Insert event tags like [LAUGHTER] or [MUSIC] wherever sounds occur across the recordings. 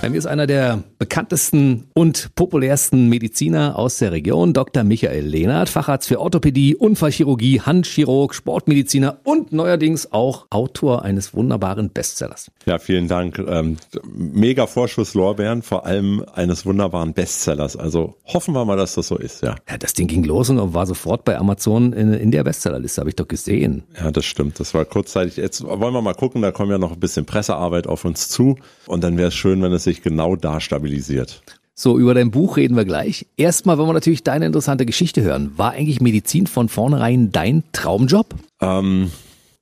Bei mir ist einer der bekanntesten und populärsten Mediziner aus der Region, Dr. Michael Lehnert, Facharzt für Orthopädie, Unfallchirurgie, Handchirurg, Sportmediziner und neuerdings auch Autor eines wunderbaren Bestsellers. Ja, vielen Dank. Ähm, mega Vorschusslorbeeren, vor allem eines wunderbaren Bestsellers. Also hoffen wir mal, dass das so ist, ja. Ja, das Ding ging los und war sofort bei Amazon in, in der Bestsellerliste, habe ich doch gesehen. Ja, das stimmt. Das war kurzzeitig. Jetzt wollen wir mal gucken, da kommen ja noch ein bisschen Pressearbeit auf uns zu. Und dann wäre es schön, wenn es sich genau da stabilisiert. So, über dein Buch reden wir gleich. Erstmal wollen wir natürlich deine interessante Geschichte hören. War eigentlich Medizin von vornherein dein Traumjob? Ähm,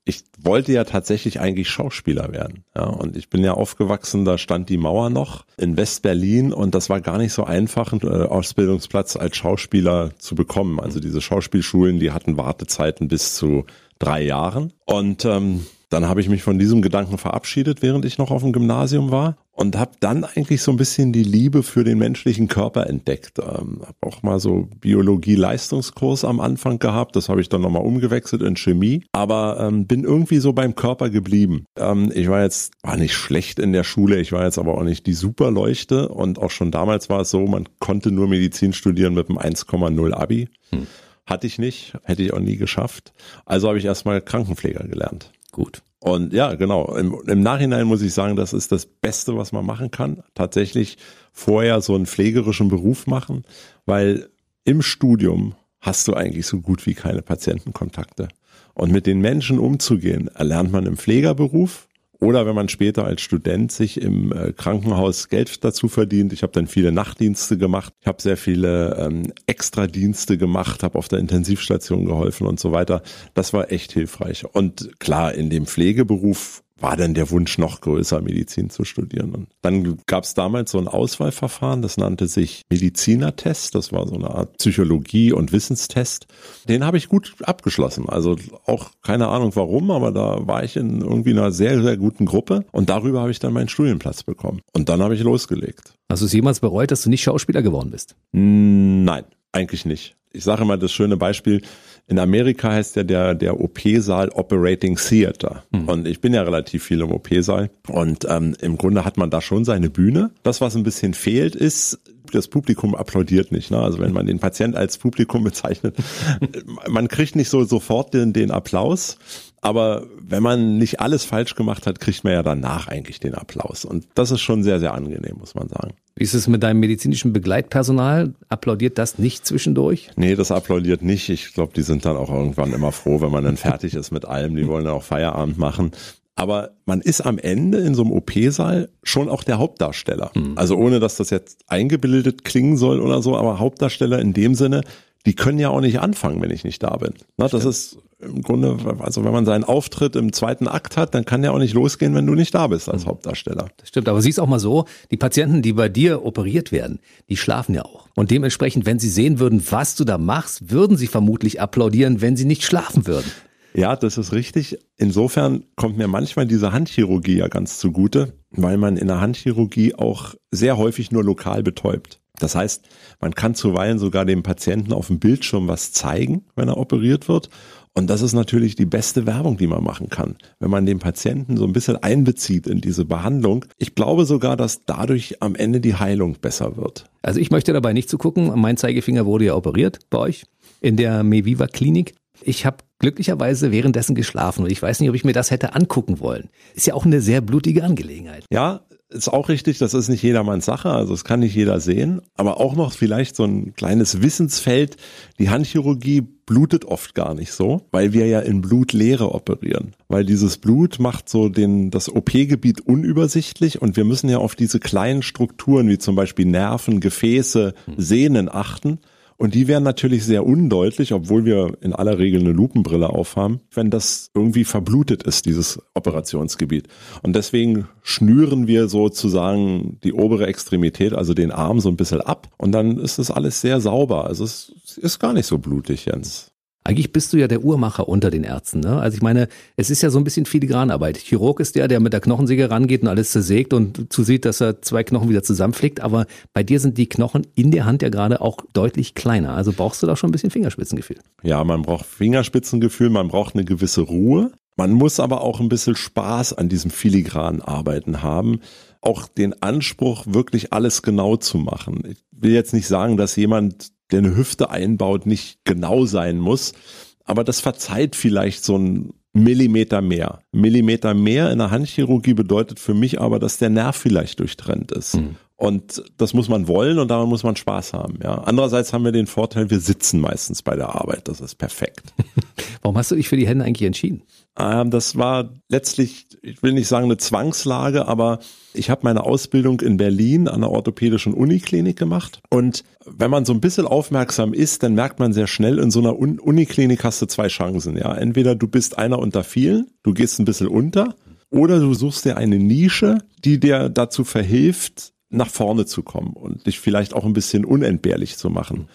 ich wollte ja tatsächlich eigentlich Schauspieler werden. Ja, und ich bin ja aufgewachsen, da stand die Mauer noch in West-Berlin und das war gar nicht so einfach, einen äh, Ausbildungsplatz als Schauspieler zu bekommen. Also diese Schauspielschulen, die hatten Wartezeiten bis zu drei Jahren. Und ähm, dann habe ich mich von diesem Gedanken verabschiedet, während ich noch auf dem Gymnasium war und habe dann eigentlich so ein bisschen die Liebe für den menschlichen Körper entdeckt. Ähm, habe auch mal so Biologie-Leistungskurs am Anfang gehabt, das habe ich dann nochmal umgewechselt in Chemie, aber ähm, bin irgendwie so beim Körper geblieben. Ähm, ich war jetzt, war nicht schlecht in der Schule, ich war jetzt aber auch nicht die Superleuchte und auch schon damals war es so, man konnte nur Medizin studieren mit einem 1,0 Abi. Hm. Hatte ich nicht, hätte ich auch nie geschafft. Also habe ich erstmal Krankenpfleger gelernt. Gut. Und ja, genau. Im, Im, Nachhinein muss ich sagen, das ist das Beste, was man machen kann. Tatsächlich vorher so einen pflegerischen Beruf machen, weil im Studium hast du eigentlich so gut wie keine Patientenkontakte. Und mit den Menschen umzugehen, erlernt man im Pflegerberuf oder wenn man später als Student sich im äh, Krankenhaus Geld dazu verdient. Ich habe dann viele Nachtdienste gemacht. Ich habe sehr viele ähm, Extradienste gemacht, habe auf der Intensivstation geholfen und so weiter. Das war echt hilfreich. Und klar, in dem Pflegeberuf war dann der Wunsch noch größer, Medizin zu studieren. Und dann gab es damals so ein Auswahlverfahren, das nannte sich Medizinertest. Das war so eine Art Psychologie- und Wissenstest. Den habe ich gut abgeschlossen. Also auch keine Ahnung warum, aber da war ich in irgendwie einer sehr, sehr guten Gruppe. Und darüber habe ich dann meinen Studienplatz bekommen. Und dann habe ich losgelegt. Hast du es jemals bereut, dass du nicht Schauspieler geworden bist? Nein, eigentlich nicht. Ich sage immer das schöne Beispiel, in Amerika heißt ja der, der OP-Saal Operating Theater. Mhm. Und ich bin ja relativ viel im OP-Saal. Und ähm, im Grunde hat man da schon seine Bühne. Das, was ein bisschen fehlt, ist, das Publikum applaudiert nicht. Ne? Also wenn man den Patient als Publikum bezeichnet, [LAUGHS] man kriegt nicht so sofort den, den Applaus. Aber wenn man nicht alles falsch gemacht hat, kriegt man ja danach eigentlich den Applaus. Und das ist schon sehr, sehr angenehm, muss man sagen. Wie ist es mit deinem medizinischen Begleitpersonal? Applaudiert das nicht zwischendurch? Nee, das applaudiert nicht. Ich glaube, die sind dann auch irgendwann immer froh, wenn man dann fertig ist mit allem. Die wollen dann auch Feierabend machen. Aber man ist am Ende in so einem OP-Saal schon auch der Hauptdarsteller. Mhm. Also ohne, dass das jetzt eingebildet klingen soll oder so, aber Hauptdarsteller in dem Sinne, die können ja auch nicht anfangen, wenn ich nicht da bin. Na, das ist im Grunde, also wenn man seinen Auftritt im zweiten Akt hat, dann kann der auch nicht losgehen, wenn du nicht da bist als mhm. Hauptdarsteller. Das stimmt, aber siehst auch mal so, die Patienten, die bei dir operiert werden, die schlafen ja auch. Und dementsprechend, wenn sie sehen würden, was du da machst, würden sie vermutlich applaudieren, wenn sie nicht schlafen würden. Ja, das ist richtig. Insofern kommt mir manchmal diese Handchirurgie ja ganz zugute, weil man in der Handchirurgie auch sehr häufig nur lokal betäubt. Das heißt, man kann zuweilen sogar dem Patienten auf dem Bildschirm was zeigen, wenn er operiert wird. Und das ist natürlich die beste Werbung, die man machen kann, wenn man den Patienten so ein bisschen einbezieht in diese Behandlung. Ich glaube sogar, dass dadurch am Ende die Heilung besser wird. Also ich möchte dabei nicht zugucken. Mein Zeigefinger wurde ja operiert bei euch in der Meviva Klinik. Ich habe glücklicherweise währenddessen geschlafen. Und ich weiß nicht, ob ich mir das hätte angucken wollen. Ist ja auch eine sehr blutige Angelegenheit. Ja, ist auch richtig, das ist nicht jedermanns Sache, also es kann nicht jeder sehen, aber auch noch vielleicht so ein kleines Wissensfeld, die Handchirurgie blutet oft gar nicht so, weil wir ja in Blutleere operieren, weil dieses Blut macht so den das OP-Gebiet unübersichtlich und wir müssen ja auf diese kleinen Strukturen wie zum Beispiel Nerven, Gefäße, Sehnen achten und die wären natürlich sehr undeutlich, obwohl wir in aller Regel eine Lupenbrille aufhaben, wenn das irgendwie verblutet ist, dieses Operationsgebiet. Und deswegen schnüren wir sozusagen die obere Extremität, also den Arm so ein bisschen ab. Und dann ist das alles sehr sauber. Also es ist gar nicht so blutig, Jens. Eigentlich bist du ja der Uhrmacher unter den Ärzten. Ne? Also ich meine, es ist ja so ein bisschen Filigranarbeit. Chirurg ist der, der mit der Knochensäge rangeht und alles zersägt und zusieht, dass er zwei Knochen wieder zusammenflickt. Aber bei dir sind die Knochen in der Hand ja gerade auch deutlich kleiner. Also brauchst du da schon ein bisschen Fingerspitzengefühl. Ja, man braucht Fingerspitzengefühl, man braucht eine gewisse Ruhe. Man muss aber auch ein bisschen Spaß an diesem filigranen Arbeiten haben. Auch den Anspruch, wirklich alles genau zu machen. Ich will jetzt nicht sagen, dass jemand, der eine Hüfte einbaut, nicht genau sein muss. Aber das verzeiht vielleicht so ein Millimeter mehr. Millimeter mehr in der Handchirurgie bedeutet für mich aber, dass der Nerv vielleicht durchtrennt ist. Mhm. Und das muss man wollen und daran muss man Spaß haben. Ja. Andererseits haben wir den Vorteil, wir sitzen meistens bei der Arbeit. Das ist perfekt. [LAUGHS] Warum hast du dich für die Hände eigentlich entschieden? Ähm, das war letztlich, ich will nicht sagen eine Zwangslage, aber ich habe meine Ausbildung in Berlin an der orthopädischen Uniklinik gemacht. Und wenn man so ein bisschen aufmerksam ist, dann merkt man sehr schnell, in so einer Uniklinik hast du zwei Chancen. Ja, entweder du bist einer unter vielen, du gehst ein bisschen unter, oder du suchst dir eine Nische, die dir dazu verhilft, nach vorne zu kommen und dich vielleicht auch ein bisschen unentbehrlich zu machen.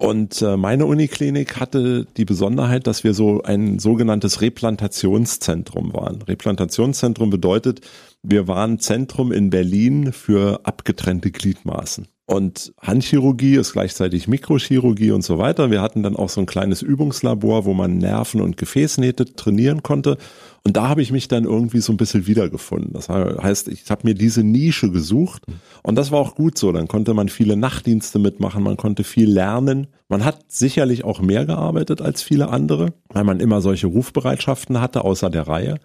Und äh, meine Uniklinik hatte die Besonderheit, dass wir so ein sogenanntes Replantationszentrum waren. Replantationszentrum bedeutet, wir waren Zentrum in Berlin für abgetrennte Gliedmaßen. Und Handchirurgie ist gleichzeitig Mikrochirurgie und so weiter. Wir hatten dann auch so ein kleines Übungslabor, wo man Nerven und Gefäßnähte trainieren konnte. Und da habe ich mich dann irgendwie so ein bisschen wiedergefunden. Das heißt, ich habe mir diese Nische gesucht und das war auch gut so. Dann konnte man viele Nachtdienste mitmachen, man konnte viel lernen. Man hat sicherlich auch mehr gearbeitet als viele andere, weil man immer solche Rufbereitschaften hatte, außer der Reihe.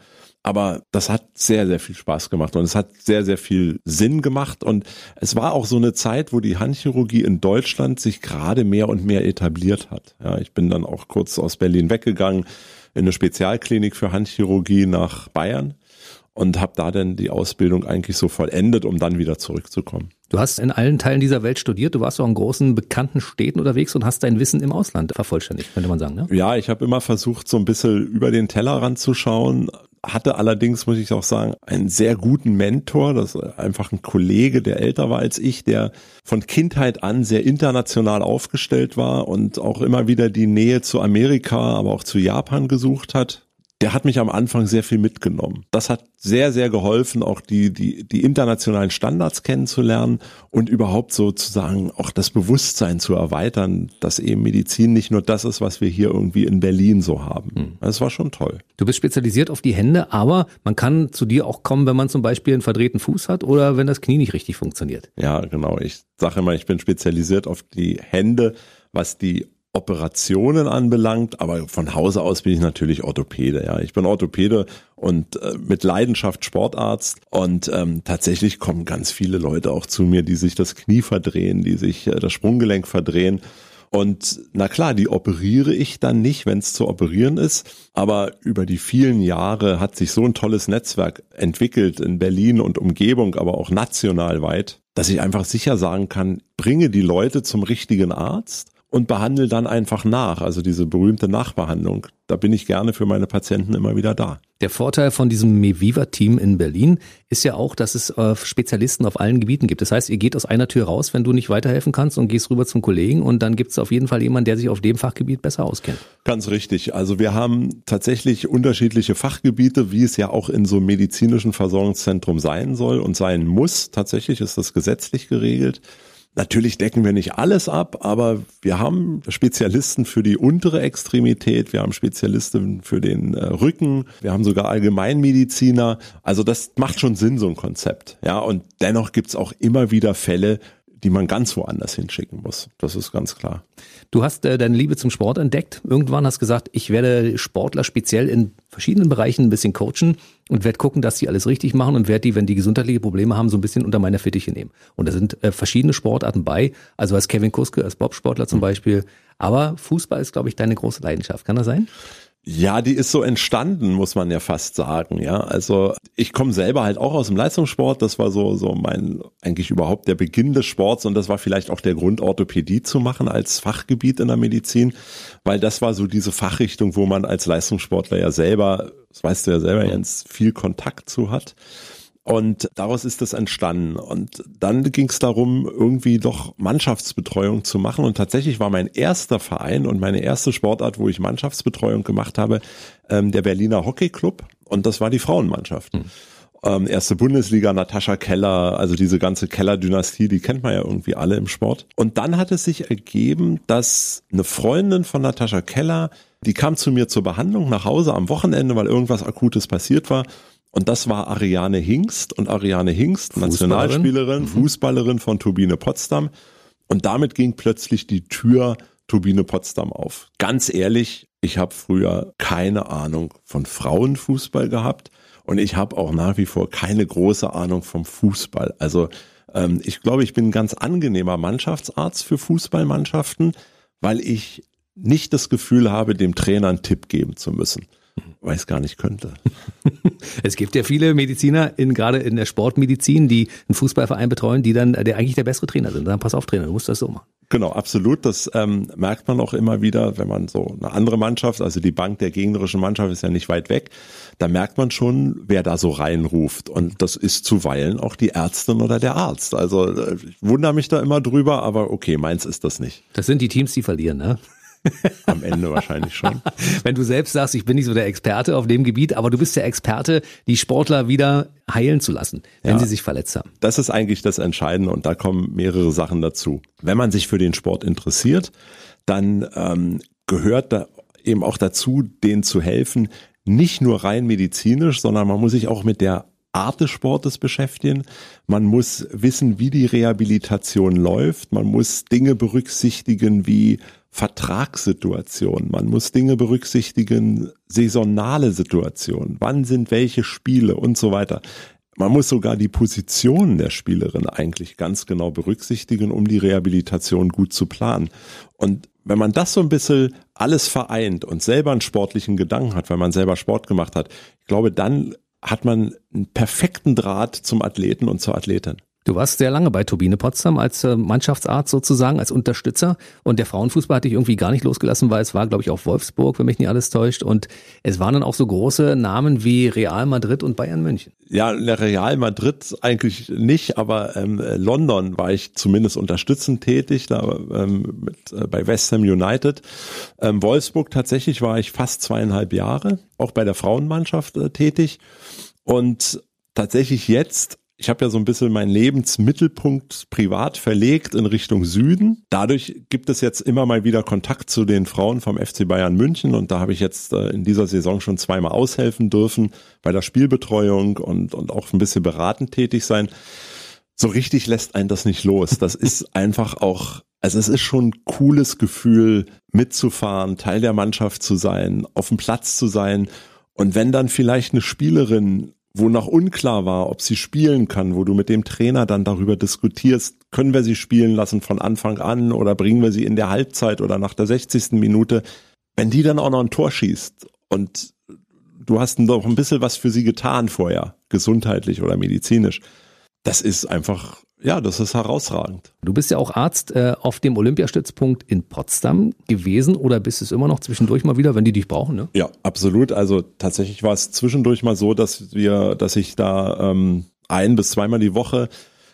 Aber das hat sehr, sehr viel Spaß gemacht und es hat sehr, sehr viel Sinn gemacht. Und es war auch so eine Zeit, wo die Handchirurgie in Deutschland sich gerade mehr und mehr etabliert hat. Ja, ich bin dann auch kurz aus Berlin weggegangen in eine Spezialklinik für Handchirurgie nach Bayern und habe da dann die Ausbildung eigentlich so vollendet, um dann wieder zurückzukommen. Du hast in allen Teilen dieser Welt studiert, du warst auch in großen bekannten Städten unterwegs und hast dein Wissen im Ausland vervollständigt, könnte man sagen. Ne? Ja, ich habe immer versucht, so ein bisschen über den Tellerrand zu schauen, hatte allerdings, muss ich auch sagen, einen sehr guten Mentor. Das ist einfach ein Kollege, der älter war als ich, der von Kindheit an sehr international aufgestellt war und auch immer wieder die Nähe zu Amerika, aber auch zu Japan gesucht hat der hat mich am Anfang sehr viel mitgenommen. Das hat sehr, sehr geholfen, auch die, die, die internationalen Standards kennenzulernen und überhaupt sozusagen auch das Bewusstsein zu erweitern, dass eben Medizin nicht nur das ist, was wir hier irgendwie in Berlin so haben. Hm. Das war schon toll. Du bist spezialisiert auf die Hände, aber man kann zu dir auch kommen, wenn man zum Beispiel einen verdrehten Fuß hat oder wenn das Knie nicht richtig funktioniert. Ja, genau. Ich sage immer, ich bin spezialisiert auf die Hände, was die Operationen anbelangt, aber von Hause aus bin ich natürlich Orthopäde. Ja, ich bin Orthopäde und äh, mit Leidenschaft Sportarzt und ähm, tatsächlich kommen ganz viele Leute auch zu mir, die sich das Knie verdrehen, die sich äh, das Sprunggelenk verdrehen. Und na klar, die operiere ich dann nicht, wenn es zu operieren ist. Aber über die vielen Jahre hat sich so ein tolles Netzwerk entwickelt in Berlin und Umgebung, aber auch national weit, dass ich einfach sicher sagen kann, bringe die Leute zum richtigen Arzt und behandle dann einfach nach. Also diese berühmte Nachbehandlung. Da bin ich gerne für meine Patienten immer wieder da. Der Vorteil von diesem Meviva-Team in Berlin ist ja auch, dass es äh, Spezialisten auf allen Gebieten gibt. Das heißt, ihr geht aus einer Tür raus, wenn du nicht weiterhelfen kannst und gehst rüber zum Kollegen und dann gibt es auf jeden Fall jemanden, der sich auf dem Fachgebiet besser auskennt. Ganz richtig. Also wir haben tatsächlich unterschiedliche Fachgebiete, wie es ja auch in so einem medizinischen Versorgungszentrum sein soll und sein muss. Tatsächlich ist das gesetzlich geregelt. Natürlich decken wir nicht alles ab, aber wir haben Spezialisten für die untere Extremität, wir haben Spezialisten für den äh, Rücken, wir haben sogar Allgemeinmediziner. Also das macht schon Sinn, so ein Konzept. Ja, und dennoch gibt's auch immer wieder Fälle, die man ganz woanders hinschicken muss. Das ist ganz klar. Du hast äh, deine Liebe zum Sport entdeckt. Irgendwann hast gesagt, ich werde Sportler speziell in verschiedenen Bereichen ein bisschen coachen und werde gucken, dass sie alles richtig machen und werde die, wenn die gesundheitliche Probleme haben, so ein bisschen unter meine Fittiche nehmen. Und da sind äh, verschiedene Sportarten bei. Also als Kevin Kuske, als Bobsportler zum Beispiel. Aber Fußball ist, glaube ich, deine große Leidenschaft. Kann das sein? Ja, die ist so entstanden, muss man ja fast sagen. Ja, also ich komme selber halt auch aus dem Leistungssport. Das war so so mein eigentlich überhaupt der Beginn des Sports und das war vielleicht auch der Grund, Orthopädie zu machen als Fachgebiet in der Medizin, weil das war so diese Fachrichtung, wo man als Leistungssportler ja selber, das weißt du ja selber, Jens, viel Kontakt zu hat. Und daraus ist das entstanden. Und dann ging es darum, irgendwie doch Mannschaftsbetreuung zu machen. Und tatsächlich war mein erster Verein und meine erste Sportart, wo ich Mannschaftsbetreuung gemacht habe, ähm, der Berliner Hockey Club. Und das war die Frauenmannschaft. Mhm. Ähm, erste Bundesliga, Natascha Keller, also diese ganze Keller-Dynastie, die kennt man ja irgendwie alle im Sport. Und dann hat es sich ergeben, dass eine Freundin von Natascha Keller, die kam zu mir zur Behandlung nach Hause am Wochenende, weil irgendwas Akutes passiert war. Und das war Ariane Hingst und Ariane Hingst, Nationalspielerin, mhm. Fußballerin von Turbine Potsdam. Und damit ging plötzlich die Tür Turbine Potsdam auf. Ganz ehrlich, ich habe früher keine Ahnung von Frauenfußball gehabt und ich habe auch nach wie vor keine große Ahnung vom Fußball. Also ähm, ich glaube, ich bin ein ganz angenehmer Mannschaftsarzt für Fußballmannschaften, weil ich nicht das Gefühl habe, dem Trainer einen Tipp geben zu müssen es gar nicht könnte. [LAUGHS] Es gibt ja viele Mediziner, in, gerade in der Sportmedizin, die einen Fußballverein betreuen, die dann der eigentlich der bessere Trainer sind. Dann pass auf, Trainer, du musst das so machen. Genau, absolut. Das ähm, merkt man auch immer wieder, wenn man so eine andere Mannschaft, also die Bank der gegnerischen Mannschaft ist ja nicht weit weg, da merkt man schon, wer da so reinruft. Und das ist zuweilen auch die Ärztin oder der Arzt. Also äh, ich wundere mich da immer drüber, aber okay, meins ist das nicht. Das sind die Teams, die verlieren, ne? [LAUGHS] Am Ende wahrscheinlich schon. [LAUGHS] Wenn du selbst sagst, ich bin nicht so der Experte auf dem Gebiet, aber du bist der Experte, die Sportler wieder heilen zu lassen, wenn ja, sie sich verletzt haben. Das ist eigentlich das Entscheidende und da kommen mehrere Sachen dazu. Wenn man sich für den Sport interessiert, dann ähm, gehört da eben auch dazu, denen zu helfen, nicht nur rein medizinisch, sondern man muss sich auch mit der Art des Sportes beschäftigen. Man muss wissen, wie die Rehabilitation läuft. Man muss Dinge berücksichtigen wie Vertragssituationen. Man muss Dinge berücksichtigen, saisonale Situationen. Wann sind welche Spiele und so weiter. Man muss sogar die Position der Spielerin eigentlich ganz genau berücksichtigen, um die Rehabilitation gut zu planen. Und wenn man das so ein bisschen alles vereint und selber einen sportlichen Gedanken hat, weil man selber Sport gemacht hat, ich glaube, dann hat man einen perfekten Draht zum Athleten und zur Athletin. Du warst sehr lange bei Turbine Potsdam als äh, Mannschaftsarzt sozusagen, als Unterstützer. Und der Frauenfußball hat dich irgendwie gar nicht losgelassen, weil es war, glaube ich, auch Wolfsburg, wenn mich nicht alles täuscht. Und es waren dann auch so große Namen wie Real Madrid und Bayern München. Ja, Real Madrid eigentlich nicht, aber ähm, London war ich zumindest unterstützend tätig, da ähm, mit, äh, bei West Ham United. Ähm, Wolfsburg tatsächlich war ich fast zweieinhalb Jahre, auch bei der Frauenmannschaft äh, tätig. Und tatsächlich jetzt ich habe ja so ein bisschen meinen Lebensmittelpunkt privat verlegt in Richtung Süden. Dadurch gibt es jetzt immer mal wieder Kontakt zu den Frauen vom FC Bayern München und da habe ich jetzt äh, in dieser Saison schon zweimal aushelfen dürfen bei der Spielbetreuung und, und auch ein bisschen beratend tätig sein. So richtig lässt einen das nicht los. Das ist [LAUGHS] einfach auch, also es ist schon ein cooles Gefühl, mitzufahren, Teil der Mannschaft zu sein, auf dem Platz zu sein. Und wenn dann vielleicht eine Spielerin wo noch unklar war, ob sie spielen kann, wo du mit dem Trainer dann darüber diskutierst, können wir sie spielen lassen von Anfang an oder bringen wir sie in der Halbzeit oder nach der 60. Minute, wenn die dann auch noch ein Tor schießt und du hast noch ein bisschen was für sie getan vorher, gesundheitlich oder medizinisch, das ist einfach ja, das ist herausragend. Du bist ja auch Arzt äh, auf dem Olympiastützpunkt in Potsdam gewesen oder bist es immer noch zwischendurch mal wieder, wenn die dich brauchen? Ne? Ja, absolut. Also tatsächlich war es zwischendurch mal so, dass wir, dass ich da ähm, ein bis zweimal die Woche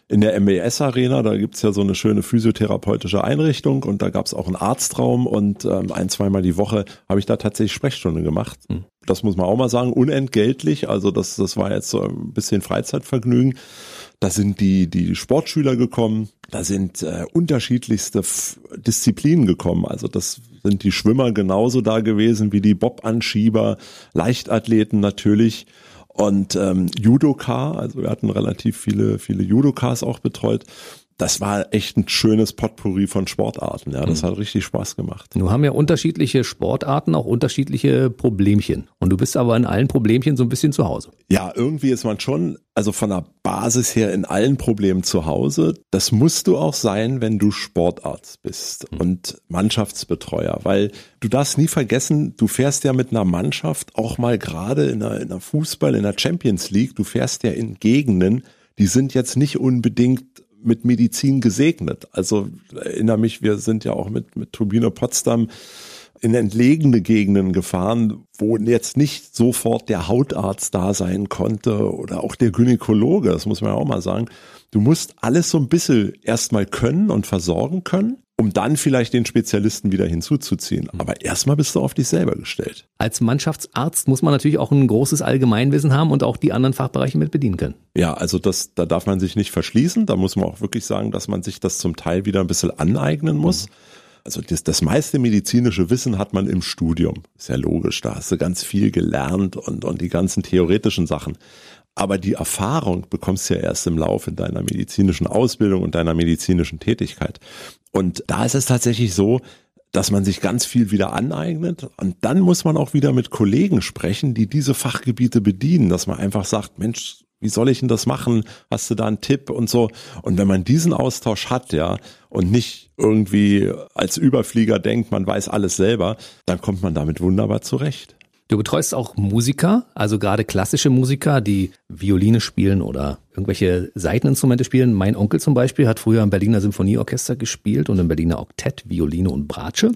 in der MBS Arena, da gibt's ja so eine schöne physiotherapeutische Einrichtung und da gab's auch einen Arztraum und ähm, ein, zweimal die Woche habe ich da tatsächlich Sprechstunde gemacht. Mhm. Das muss man auch mal sagen, unentgeltlich. Also das, das war jetzt so ein bisschen Freizeitvergnügen. Da sind die, die Sportschüler gekommen, da sind äh, unterschiedlichste F Disziplinen gekommen. Also das sind die Schwimmer genauso da gewesen wie die Bob-Anschieber, Leichtathleten natürlich und ähm, Judoka. Also wir hatten relativ viele, viele Judokas auch betreut das war echt ein schönes Potpourri von Sportarten. Ja, das mhm. hat richtig Spaß gemacht. Nun haben ja unterschiedliche Sportarten auch unterschiedliche Problemchen. Und du bist aber in allen Problemchen so ein bisschen zu Hause. Ja, irgendwie ist man schon, also von der Basis her in allen Problemen zu Hause. Das musst du auch sein, wenn du Sportarzt bist mhm. und Mannschaftsbetreuer, weil du darfst nie vergessen, du fährst ja mit einer Mannschaft auch mal gerade in einer, in einer Fußball, in der Champions League, du fährst ja in Gegenden, die sind jetzt nicht unbedingt mit Medizin gesegnet. Also erinnere mich, wir sind ja auch mit, mit Turbine Potsdam in entlegene Gegenden gefahren, wo jetzt nicht sofort der Hautarzt da sein konnte oder auch der Gynäkologe, das muss man ja auch mal sagen. Du musst alles so ein bisschen erstmal können und versorgen können um dann vielleicht den Spezialisten wieder hinzuzuziehen. Mhm. Aber erstmal bist du auf dich selber gestellt. Als Mannschaftsarzt muss man natürlich auch ein großes Allgemeinwissen haben und auch die anderen Fachbereiche mit bedienen können. Ja, also das, da darf man sich nicht verschließen. Da muss man auch wirklich sagen, dass man sich das zum Teil wieder ein bisschen aneignen muss. Mhm. Also das, das meiste medizinische Wissen hat man im Studium. Ist ja logisch, da hast du ganz viel gelernt und, und die ganzen theoretischen Sachen. Aber die Erfahrung bekommst du ja erst im Laufe deiner medizinischen Ausbildung und deiner medizinischen Tätigkeit. Und da ist es tatsächlich so, dass man sich ganz viel wieder aneignet und dann muss man auch wieder mit Kollegen sprechen, die diese Fachgebiete bedienen, dass man einfach sagt, Mensch, wie soll ich denn das machen? Hast du da einen Tipp und so? Und wenn man diesen Austausch hat, ja, und nicht irgendwie als Überflieger denkt, man weiß alles selber, dann kommt man damit wunderbar zurecht. Du betreust auch Musiker, also gerade klassische Musiker, die Violine spielen oder irgendwelche Seiteninstrumente spielen. Mein Onkel zum Beispiel hat früher im Berliner Symphonieorchester gespielt und im Berliner Oktett Violine und Bratsche.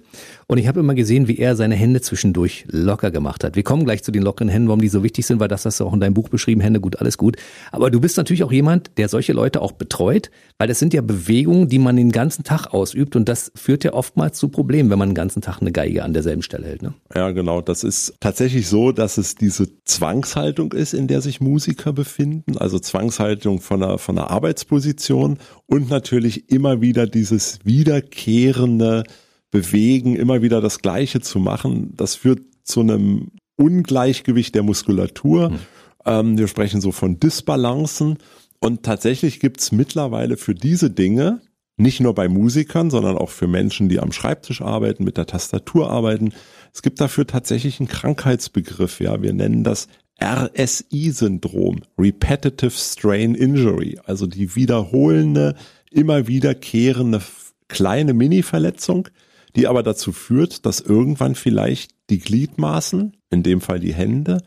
Und ich habe immer gesehen, wie er seine Hände zwischendurch locker gemacht hat. Wir kommen gleich zu den lockeren Händen, warum die so wichtig sind, weil das hast du auch in deinem Buch beschrieben. Hände gut, alles gut. Aber du bist natürlich auch jemand, der solche Leute auch betreut, weil das sind ja Bewegungen, die man den ganzen Tag ausübt und das führt ja oftmals zu Problemen, wenn man den ganzen Tag eine Geige an derselben Stelle hält. Ne? Ja, genau. Das ist tatsächlich so, dass es diese Zwangshaltung ist, in der sich Musiker befinden. Also Zwangshaltung Abspaltung von einer, von einer Arbeitsposition und natürlich immer wieder dieses wiederkehrende Bewegen, immer wieder das Gleiche zu machen. Das führt zu einem Ungleichgewicht der Muskulatur. Mhm. Ähm, wir sprechen so von Disbalancen. Und tatsächlich gibt es mittlerweile für diese Dinge, nicht nur bei Musikern, sondern auch für Menschen, die am Schreibtisch arbeiten, mit der Tastatur arbeiten. Es gibt dafür tatsächlich einen Krankheitsbegriff. Ja, wir nennen das RSI-Syndrom, Repetitive Strain Injury, also die wiederholende, immer wiederkehrende kleine Mini-Verletzung, die aber dazu führt, dass irgendwann vielleicht die Gliedmaßen, in dem Fall die Hände,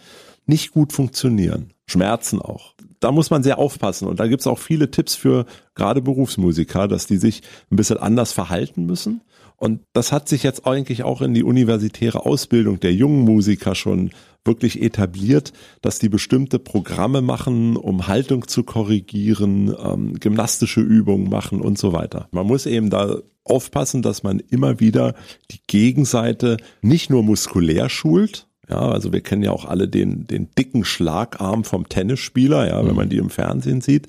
nicht gut funktionieren. Schmerzen auch. Da muss man sehr aufpassen. Und da gibt's auch viele Tipps für gerade Berufsmusiker, dass die sich ein bisschen anders verhalten müssen. Und das hat sich jetzt eigentlich auch in die universitäre Ausbildung der jungen Musiker schon wirklich etabliert, dass die bestimmte Programme machen, um Haltung zu korrigieren, ähm, gymnastische Übungen machen und so weiter. Man muss eben da aufpassen, dass man immer wieder die Gegenseite nicht nur muskulär schult, ja, also wir kennen ja auch alle den, den dicken Schlagarm vom Tennisspieler, ja, wenn mhm. man die im Fernsehen sieht.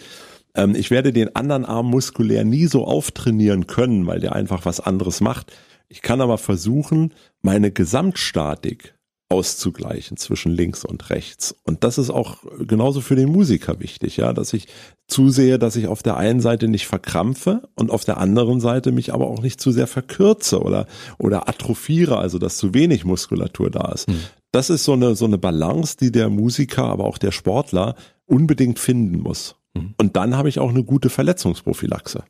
Ähm, ich werde den anderen Arm muskulär nie so auftrainieren können, weil der einfach was anderes macht. Ich kann aber versuchen, meine Gesamtstatik auszugleichen zwischen links und rechts. Und das ist auch genauso für den Musiker wichtig, ja, dass ich zusehe, dass ich auf der einen Seite nicht verkrampfe und auf der anderen Seite mich aber auch nicht zu sehr verkürze oder, oder atrophiere, also dass zu wenig Muskulatur da ist. Hm. Das ist so eine, so eine Balance, die der Musiker, aber auch der Sportler unbedingt finden muss. Mhm. Und dann habe ich auch eine gute Verletzungsprophylaxe.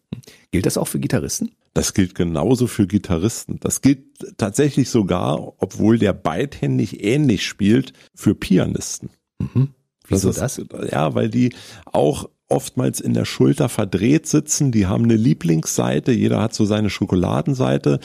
Gilt das auch für Gitarristen? Das gilt genauso für Gitarristen. Das gilt tatsächlich sogar, obwohl der beidhändig ähnlich spielt, für Pianisten. Mhm. Wieso das, das? Ja, weil die auch oftmals in der Schulter verdreht sitzen. Die haben eine Lieblingsseite. Jeder hat so seine Schokoladenseite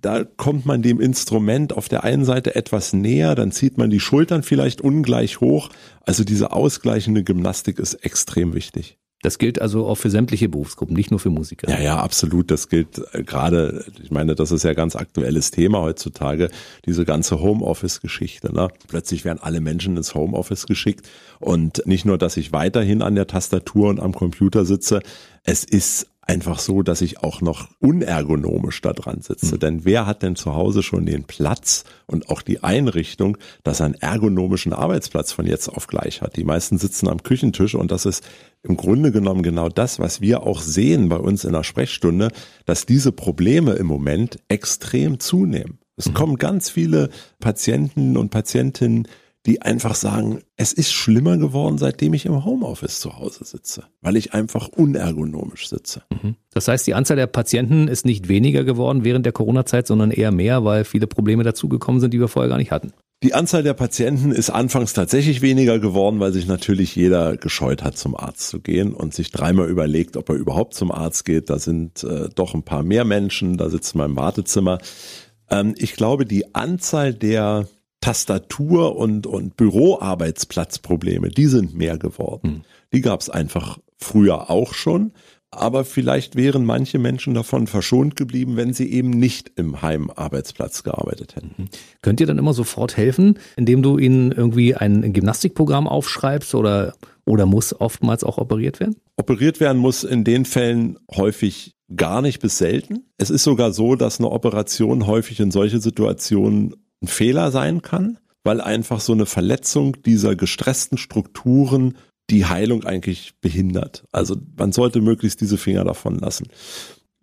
da kommt man dem Instrument auf der einen Seite etwas näher, dann zieht man die Schultern vielleicht ungleich hoch. Also diese ausgleichende Gymnastik ist extrem wichtig. Das gilt also auch für sämtliche Berufsgruppen, nicht nur für Musiker. Ja, ja, absolut. Das gilt äh, gerade, ich meine, das ist ja ganz aktuelles Thema heutzutage, diese ganze Homeoffice-Geschichte. Ne? Plötzlich werden alle Menschen ins Homeoffice geschickt und nicht nur, dass ich weiterhin an der Tastatur und am Computer sitze, es ist einfach so, dass ich auch noch unergonomisch da dran sitze. Mhm. Denn wer hat denn zu Hause schon den Platz und auch die Einrichtung, dass er einen ergonomischen Arbeitsplatz von jetzt auf gleich hat? Die meisten sitzen am Küchentisch und das ist im Grunde genommen genau das, was wir auch sehen bei uns in der Sprechstunde, dass diese Probleme im Moment extrem zunehmen. Es mhm. kommen ganz viele Patienten und Patientinnen, die einfach sagen, es ist schlimmer geworden, seitdem ich im Homeoffice zu Hause sitze, weil ich einfach unergonomisch sitze. Mhm. Das heißt, die Anzahl der Patienten ist nicht weniger geworden während der Corona-Zeit, sondern eher mehr, weil viele Probleme dazugekommen sind, die wir vorher gar nicht hatten. Die Anzahl der Patienten ist anfangs tatsächlich weniger geworden, weil sich natürlich jeder gescheut hat, zum Arzt zu gehen und sich dreimal überlegt, ob er überhaupt zum Arzt geht. Da sind äh, doch ein paar mehr Menschen, da sitzt man im Wartezimmer. Ähm, ich glaube, die Anzahl der Tastatur- und, und Büroarbeitsplatzprobleme, die sind mehr geworden. Hm. Die gab es einfach früher auch schon. Aber vielleicht wären manche Menschen davon verschont geblieben, wenn sie eben nicht im Heimarbeitsplatz gearbeitet hätten. Mhm. Könnt ihr dann immer sofort helfen, indem du ihnen irgendwie ein Gymnastikprogramm aufschreibst oder, oder muss oftmals auch operiert werden? Operiert werden muss in den Fällen häufig gar nicht bis selten. Es ist sogar so, dass eine Operation häufig in solche Situationen ein Fehler sein kann, weil einfach so eine Verletzung dieser gestressten Strukturen die Heilung eigentlich behindert. Also man sollte möglichst diese Finger davon lassen.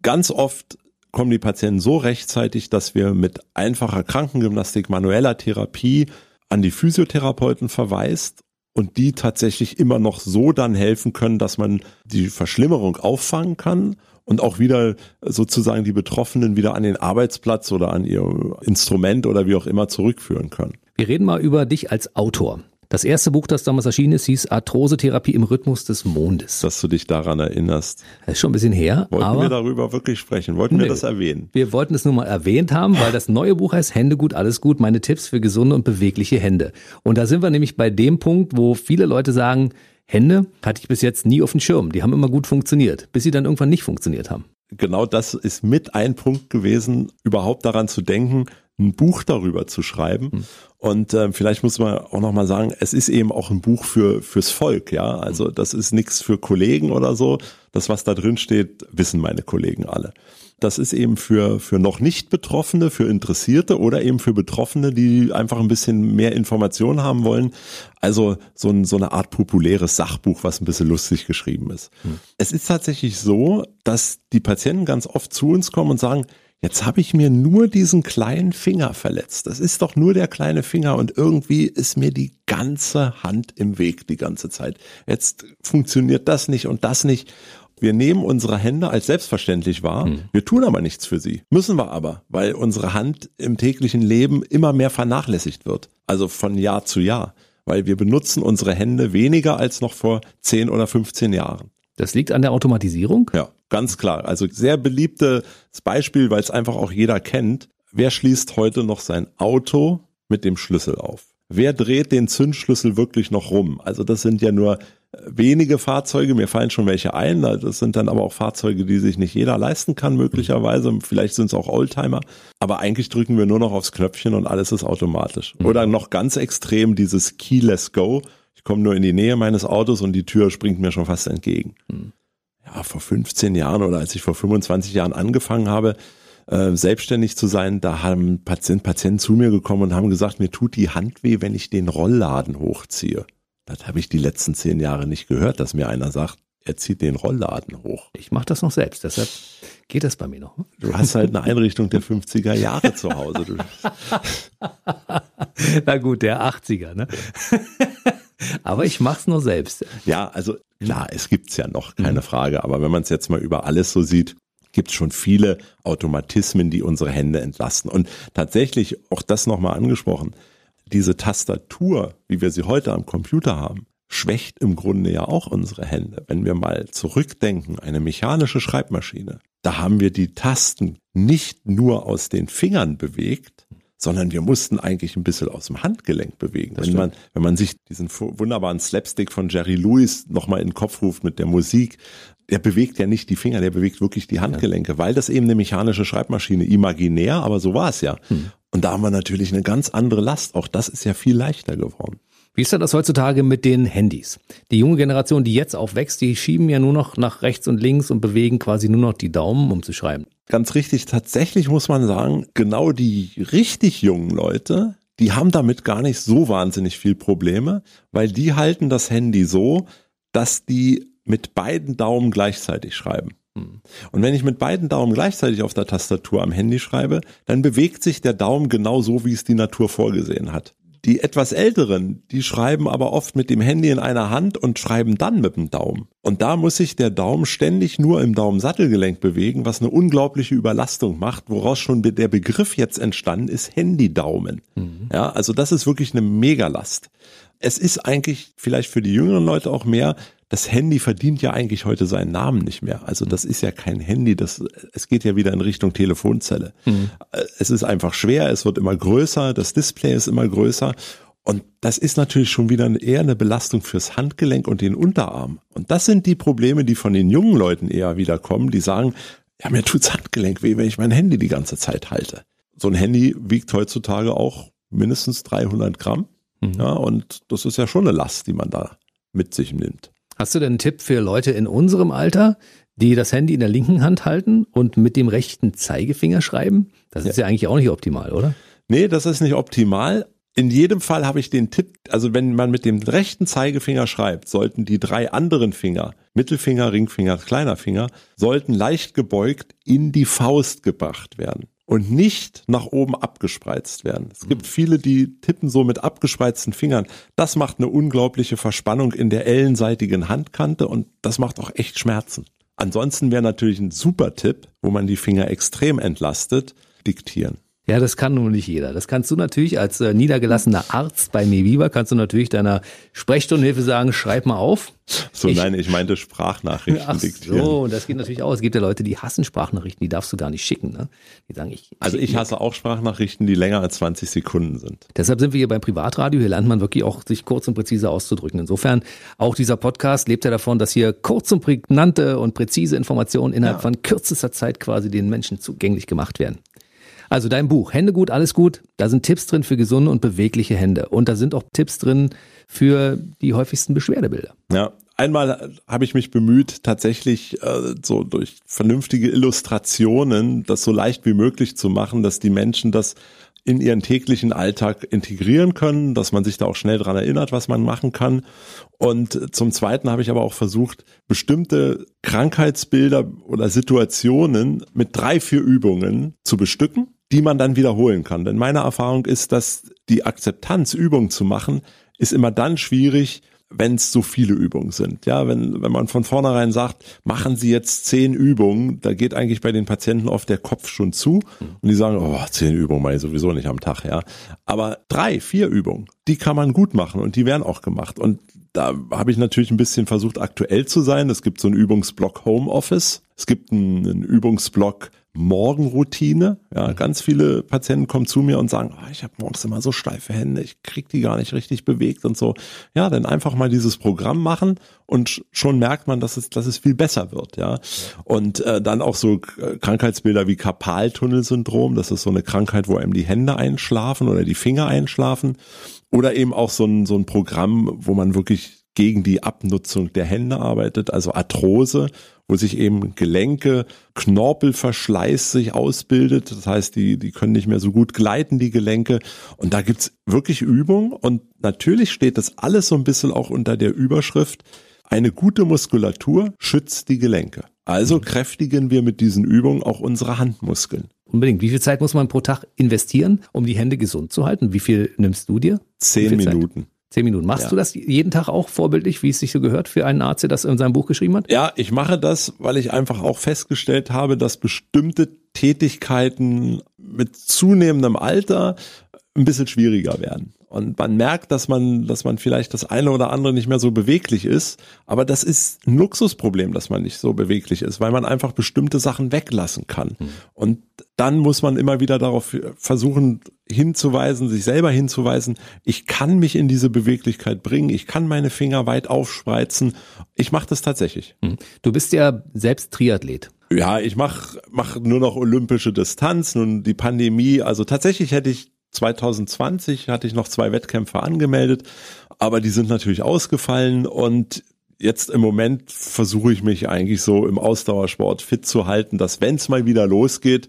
Ganz oft kommen die Patienten so rechtzeitig, dass wir mit einfacher Krankengymnastik, manueller Therapie an die Physiotherapeuten verweist und die tatsächlich immer noch so dann helfen können, dass man die Verschlimmerung auffangen kann und auch wieder sozusagen die Betroffenen wieder an den Arbeitsplatz oder an ihr Instrument oder wie auch immer zurückführen können. Wir reden mal über dich als Autor. Das erste Buch, das damals erschienen ist, hieß Arthrosetherapie im Rhythmus des Mondes. Dass du dich daran erinnerst. Das ist schon ein bisschen her. Wollten aber wir darüber wirklich sprechen? Wollten nö. wir das erwähnen? Wir wollten es nur mal erwähnt haben, weil das neue Buch heißt Hände gut, alles gut, meine Tipps für gesunde und bewegliche Hände. Und da sind wir nämlich bei dem Punkt, wo viele Leute sagen, Hände hatte ich bis jetzt nie auf dem Schirm. Die haben immer gut funktioniert, bis sie dann irgendwann nicht funktioniert haben. Genau das ist mit ein Punkt gewesen, überhaupt daran zu denken, ein Buch darüber zu schreiben. Und äh, vielleicht muss man auch noch mal sagen, es ist eben auch ein Buch für fürs Volk, ja. Also das ist nichts für Kollegen oder so. Das, was da drin steht, wissen meine Kollegen alle. Das ist eben für für noch nicht Betroffene, für Interessierte oder eben für Betroffene, die einfach ein bisschen mehr Informationen haben wollen. Also so, ein, so eine Art populäres Sachbuch, was ein bisschen lustig geschrieben ist. Hm. Es ist tatsächlich so, dass die Patienten ganz oft zu uns kommen und sagen, Jetzt habe ich mir nur diesen kleinen Finger verletzt. Das ist doch nur der kleine Finger und irgendwie ist mir die ganze Hand im Weg die ganze Zeit. Jetzt funktioniert das nicht und das nicht. Wir nehmen unsere Hände als selbstverständlich wahr. Hm. Wir tun aber nichts für sie. Müssen wir aber, weil unsere Hand im täglichen Leben immer mehr vernachlässigt wird. Also von Jahr zu Jahr. Weil wir benutzen unsere Hände weniger als noch vor 10 oder 15 Jahren. Das liegt an der Automatisierung? Ja, ganz klar. Also sehr beliebtes Beispiel, weil es einfach auch jeder kennt. Wer schließt heute noch sein Auto mit dem Schlüssel auf? Wer dreht den Zündschlüssel wirklich noch rum? Also das sind ja nur wenige Fahrzeuge, mir fallen schon welche ein, das sind dann aber auch Fahrzeuge, die sich nicht jeder leisten kann, möglicherweise, vielleicht sind es auch Oldtimer, aber eigentlich drücken wir nur noch aufs Knöpfchen und alles ist automatisch. Mhm. Oder noch ganz extrem dieses Keyless Go, komme nur in die Nähe meines Autos und die Tür springt mir schon fast entgegen. Hm. Ja, vor 15 Jahren oder als ich vor 25 Jahren angefangen habe, äh, selbstständig zu sein, da haben Patient, Patienten zu mir gekommen und haben gesagt, mir tut die Hand weh, wenn ich den Rollladen hochziehe. Das habe ich die letzten zehn Jahre nicht gehört, dass mir einer sagt, er zieht den Rollladen hoch. Ich mache das noch selbst, deshalb geht das bei mir noch. Du hast halt eine Einrichtung der 50er Jahre zu Hause. [LAUGHS] Na gut, der 80er, ne? [LAUGHS] aber ich mach's nur selbst. Ja, also klar, es gibt's ja noch, keine mhm. Frage. Aber wenn man es jetzt mal über alles so sieht, gibt es schon viele Automatismen, die unsere Hände entlasten. Und tatsächlich, auch das nochmal angesprochen, diese Tastatur, wie wir sie heute am Computer haben, schwächt im Grunde ja auch unsere Hände. Wenn wir mal zurückdenken, eine mechanische Schreibmaschine, da haben wir die Tasten nicht nur aus den Fingern bewegt, sondern wir mussten eigentlich ein bisschen aus dem Handgelenk bewegen. wenn man, wenn man sich diesen wunderbaren Slapstick von Jerry Lewis nochmal in den Kopf ruft mit der Musik, der bewegt ja nicht die Finger, der bewegt wirklich die Handgelenke, ja. weil das eben eine mechanische Schreibmaschine, imaginär, aber so war es ja. Hm. Und da haben wir natürlich eine ganz andere Last. Auch das ist ja viel leichter geworden. Wie ist denn das heutzutage mit den Handys? Die junge Generation, die jetzt aufwächst, die schieben ja nur noch nach rechts und links und bewegen quasi nur noch die Daumen, um zu schreiben. Ganz richtig, tatsächlich muss man sagen, genau die richtig jungen Leute, die haben damit gar nicht so wahnsinnig viel Probleme, weil die halten das Handy so, dass die mit beiden Daumen gleichzeitig schreiben. Hm. Und wenn ich mit beiden Daumen gleichzeitig auf der Tastatur am Handy schreibe, dann bewegt sich der Daumen genau so, wie es die Natur vorgesehen hat. Die etwas Älteren, die schreiben aber oft mit dem Handy in einer Hand und schreiben dann mit dem Daumen. Und da muss sich der Daumen ständig nur im Daumensattelgelenk bewegen, was eine unglaubliche Überlastung macht, woraus schon der Begriff jetzt entstanden ist, Handydaumen. Mhm. Ja, also das ist wirklich eine Megalast. Es ist eigentlich vielleicht für die jüngeren Leute auch mehr, das Handy verdient ja eigentlich heute seinen Namen nicht mehr. Also das ist ja kein Handy, das, es geht ja wieder in Richtung Telefonzelle. Mhm. Es ist einfach schwer, es wird immer größer, das Display ist immer größer. Und das ist natürlich schon wieder eher eine Belastung fürs Handgelenk und den Unterarm. Und das sind die Probleme, die von den jungen Leuten eher wieder kommen, die sagen, ja, mir tut's Handgelenk weh, wenn ich mein Handy die ganze Zeit halte. So ein Handy wiegt heutzutage auch mindestens 300 Gramm. Mhm. Ja, und das ist ja schon eine Last, die man da mit sich nimmt. Hast du denn einen Tipp für Leute in unserem Alter, die das Handy in der linken Hand halten und mit dem rechten Zeigefinger schreiben? Das ja. ist ja eigentlich auch nicht optimal, oder? Nee, das ist nicht optimal. In jedem Fall habe ich den Tipp, also wenn man mit dem rechten Zeigefinger schreibt, sollten die drei anderen Finger, Mittelfinger, Ringfinger, kleiner Finger, sollten leicht gebeugt in die Faust gebracht werden und nicht nach oben abgespreizt werden. Es gibt viele, die tippen so mit abgespreizten Fingern. Das macht eine unglaubliche Verspannung in der ellenseitigen Handkante und das macht auch echt Schmerzen. Ansonsten wäre natürlich ein super Tipp, wo man die Finger extrem entlastet, diktieren. Ja, das kann nun nicht jeder. Das kannst du natürlich als äh, niedergelassener Arzt bei Meviva, kannst du natürlich deiner Sprechstundenhilfe sagen, schreib mal auf. So, ich, nein, ich meinte Sprachnachrichten ach. So, das geht natürlich auch. Es gibt ja Leute, die hassen Sprachnachrichten, die darfst du gar nicht schicken. Ne? Die sagen, ich, also ich hasse auch Sprachnachrichten, die länger als 20 Sekunden sind. Deshalb sind wir hier beim Privatradio. Hier lernt man wirklich auch, sich kurz und präzise auszudrücken. Insofern, auch dieser Podcast lebt ja davon, dass hier kurz und prägnante und präzise Informationen innerhalb ja. von kürzester Zeit quasi den Menschen zugänglich gemacht werden. Also dein Buch, Hände gut, alles gut, da sind Tipps drin für gesunde und bewegliche Hände. Und da sind auch Tipps drin für die häufigsten Beschwerdebilder. Ja, einmal habe ich mich bemüht, tatsächlich äh, so durch vernünftige Illustrationen das so leicht wie möglich zu machen, dass die Menschen das in ihren täglichen Alltag integrieren können, dass man sich da auch schnell dran erinnert, was man machen kann. Und zum Zweiten habe ich aber auch versucht, bestimmte Krankheitsbilder oder Situationen mit drei, vier Übungen zu bestücken die man dann wiederholen kann. Denn meine Erfahrung ist, dass die Akzeptanz, Übungen zu machen, ist immer dann schwierig, wenn es so viele Übungen sind. Ja, wenn, wenn man von vornherein sagt, machen Sie jetzt zehn Übungen, da geht eigentlich bei den Patienten oft der Kopf schon zu und die sagen, oh, zehn Übungen mache ich sowieso nicht am Tag, ja. Aber drei, vier Übungen, die kann man gut machen und die werden auch gemacht. Und da habe ich natürlich ein bisschen versucht, aktuell zu sein. Es gibt so einen Übungsblock Homeoffice. Es gibt einen, einen Übungsblock Morgenroutine. Ja, ganz viele Patienten kommen zu mir und sagen, oh, ich habe morgens immer so steife Hände, ich krieg die gar nicht richtig bewegt und so. Ja, dann einfach mal dieses Programm machen und schon merkt man, dass es, dass es viel besser wird. Ja, und äh, dann auch so äh, Krankheitsbilder wie Karpaltunnelsyndrom. Das ist so eine Krankheit, wo einem die Hände einschlafen oder die Finger einschlafen. Oder eben auch so ein, so ein Programm, wo man wirklich gegen die Abnutzung der Hände arbeitet, also Arthrose, wo sich eben Gelenke, Knorpelverschleiß sich ausbildet. Das heißt, die, die können nicht mehr so gut gleiten, die Gelenke. Und da gibt's wirklich Übungen. Und natürlich steht das alles so ein bisschen auch unter der Überschrift, eine gute Muskulatur schützt die Gelenke. Also kräftigen wir mit diesen Übungen auch unsere Handmuskeln. Unbedingt. Wie viel Zeit muss man pro Tag investieren, um die Hände gesund zu halten? Wie viel nimmst du dir? Zehn Minuten. Zeit? Zehn Minuten. Machst ja. du das jeden Tag auch vorbildlich, wie es sich so gehört für einen Arzt, der das in seinem Buch geschrieben hat? Ja, ich mache das, weil ich einfach auch festgestellt habe, dass bestimmte Tätigkeiten mit zunehmendem Alter ein bisschen schwieriger werden. Und man merkt, dass man, dass man vielleicht das eine oder andere nicht mehr so beweglich ist. Aber das ist ein Luxusproblem, dass man nicht so beweglich ist, weil man einfach bestimmte Sachen weglassen kann. Mhm. Und dann muss man immer wieder darauf versuchen hinzuweisen, sich selber hinzuweisen, ich kann mich in diese Beweglichkeit bringen, ich kann meine Finger weit aufspreizen. Ich mache das tatsächlich. Hm. Du bist ja selbst Triathlet. Ja, ich mache mach nur noch olympische Distanz. Nun die Pandemie, also tatsächlich hätte ich 2020 hatte ich noch zwei Wettkämpfe angemeldet, aber die sind natürlich ausgefallen und jetzt im Moment versuche ich mich eigentlich so im Ausdauersport fit zu halten, dass wenn es mal wieder losgeht,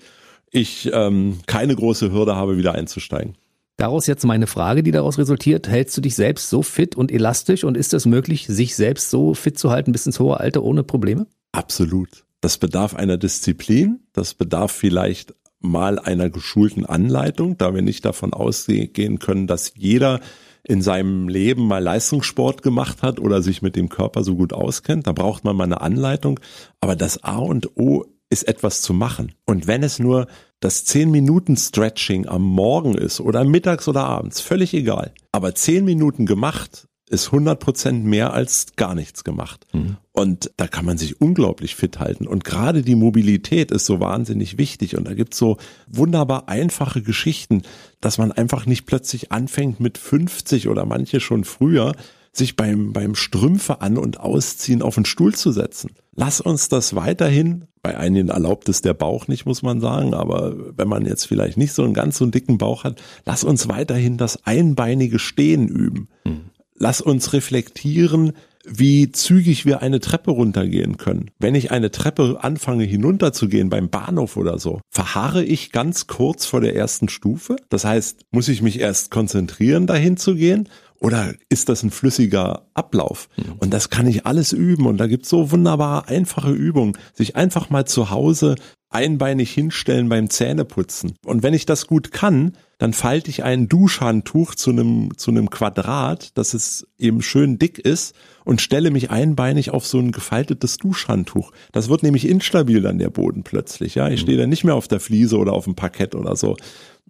ich ähm, keine große Hürde habe, wieder einzusteigen. Daraus jetzt meine Frage, die daraus resultiert. Hältst du dich selbst so fit und elastisch und ist es möglich, sich selbst so fit zu halten bis ins hohe Alter ohne Probleme? Absolut. Das bedarf einer Disziplin. Das bedarf vielleicht mal einer geschulten Anleitung, da wir nicht davon ausgehen können, dass jeder in seinem Leben mal Leistungssport gemacht hat oder sich mit dem Körper so gut auskennt. Da braucht man mal eine Anleitung. Aber das A und O ist etwas zu machen. Und wenn es nur das 10 Minuten Stretching am Morgen ist oder mittags oder abends, völlig egal. Aber 10 Minuten gemacht ist 100 Prozent mehr als gar nichts gemacht. Mhm. Und da kann man sich unglaublich fit halten. Und gerade die Mobilität ist so wahnsinnig wichtig. Und da gibt's so wunderbar einfache Geschichten, dass man einfach nicht plötzlich anfängt mit 50 oder manche schon früher sich beim, beim Strümpfe an und ausziehen auf den Stuhl zu setzen. Lass uns das weiterhin, bei einigen erlaubt es der Bauch nicht, muss man sagen, aber wenn man jetzt vielleicht nicht so einen ganz so dicken Bauch hat, lass uns weiterhin das einbeinige Stehen üben. Mhm. Lass uns reflektieren, wie zügig wir eine Treppe runtergehen können. Wenn ich eine Treppe anfange hinunterzugehen beim Bahnhof oder so, verharre ich ganz kurz vor der ersten Stufe. Das heißt, muss ich mich erst konzentrieren, dahin zu gehen oder ist das ein flüssiger Ablauf? Mhm. Und das kann ich alles üben. Und da gibt's so wunderbar einfache Übungen. Sich einfach mal zu Hause einbeinig hinstellen beim Zähneputzen. Und wenn ich das gut kann, dann falte ich ein Duschhandtuch zu einem, zu einem Quadrat, dass es eben schön dick ist und stelle mich einbeinig auf so ein gefaltetes Duschhandtuch. Das wird nämlich instabil dann der Boden plötzlich. Ja, ich stehe dann nicht mehr auf der Fliese oder auf dem Parkett oder so.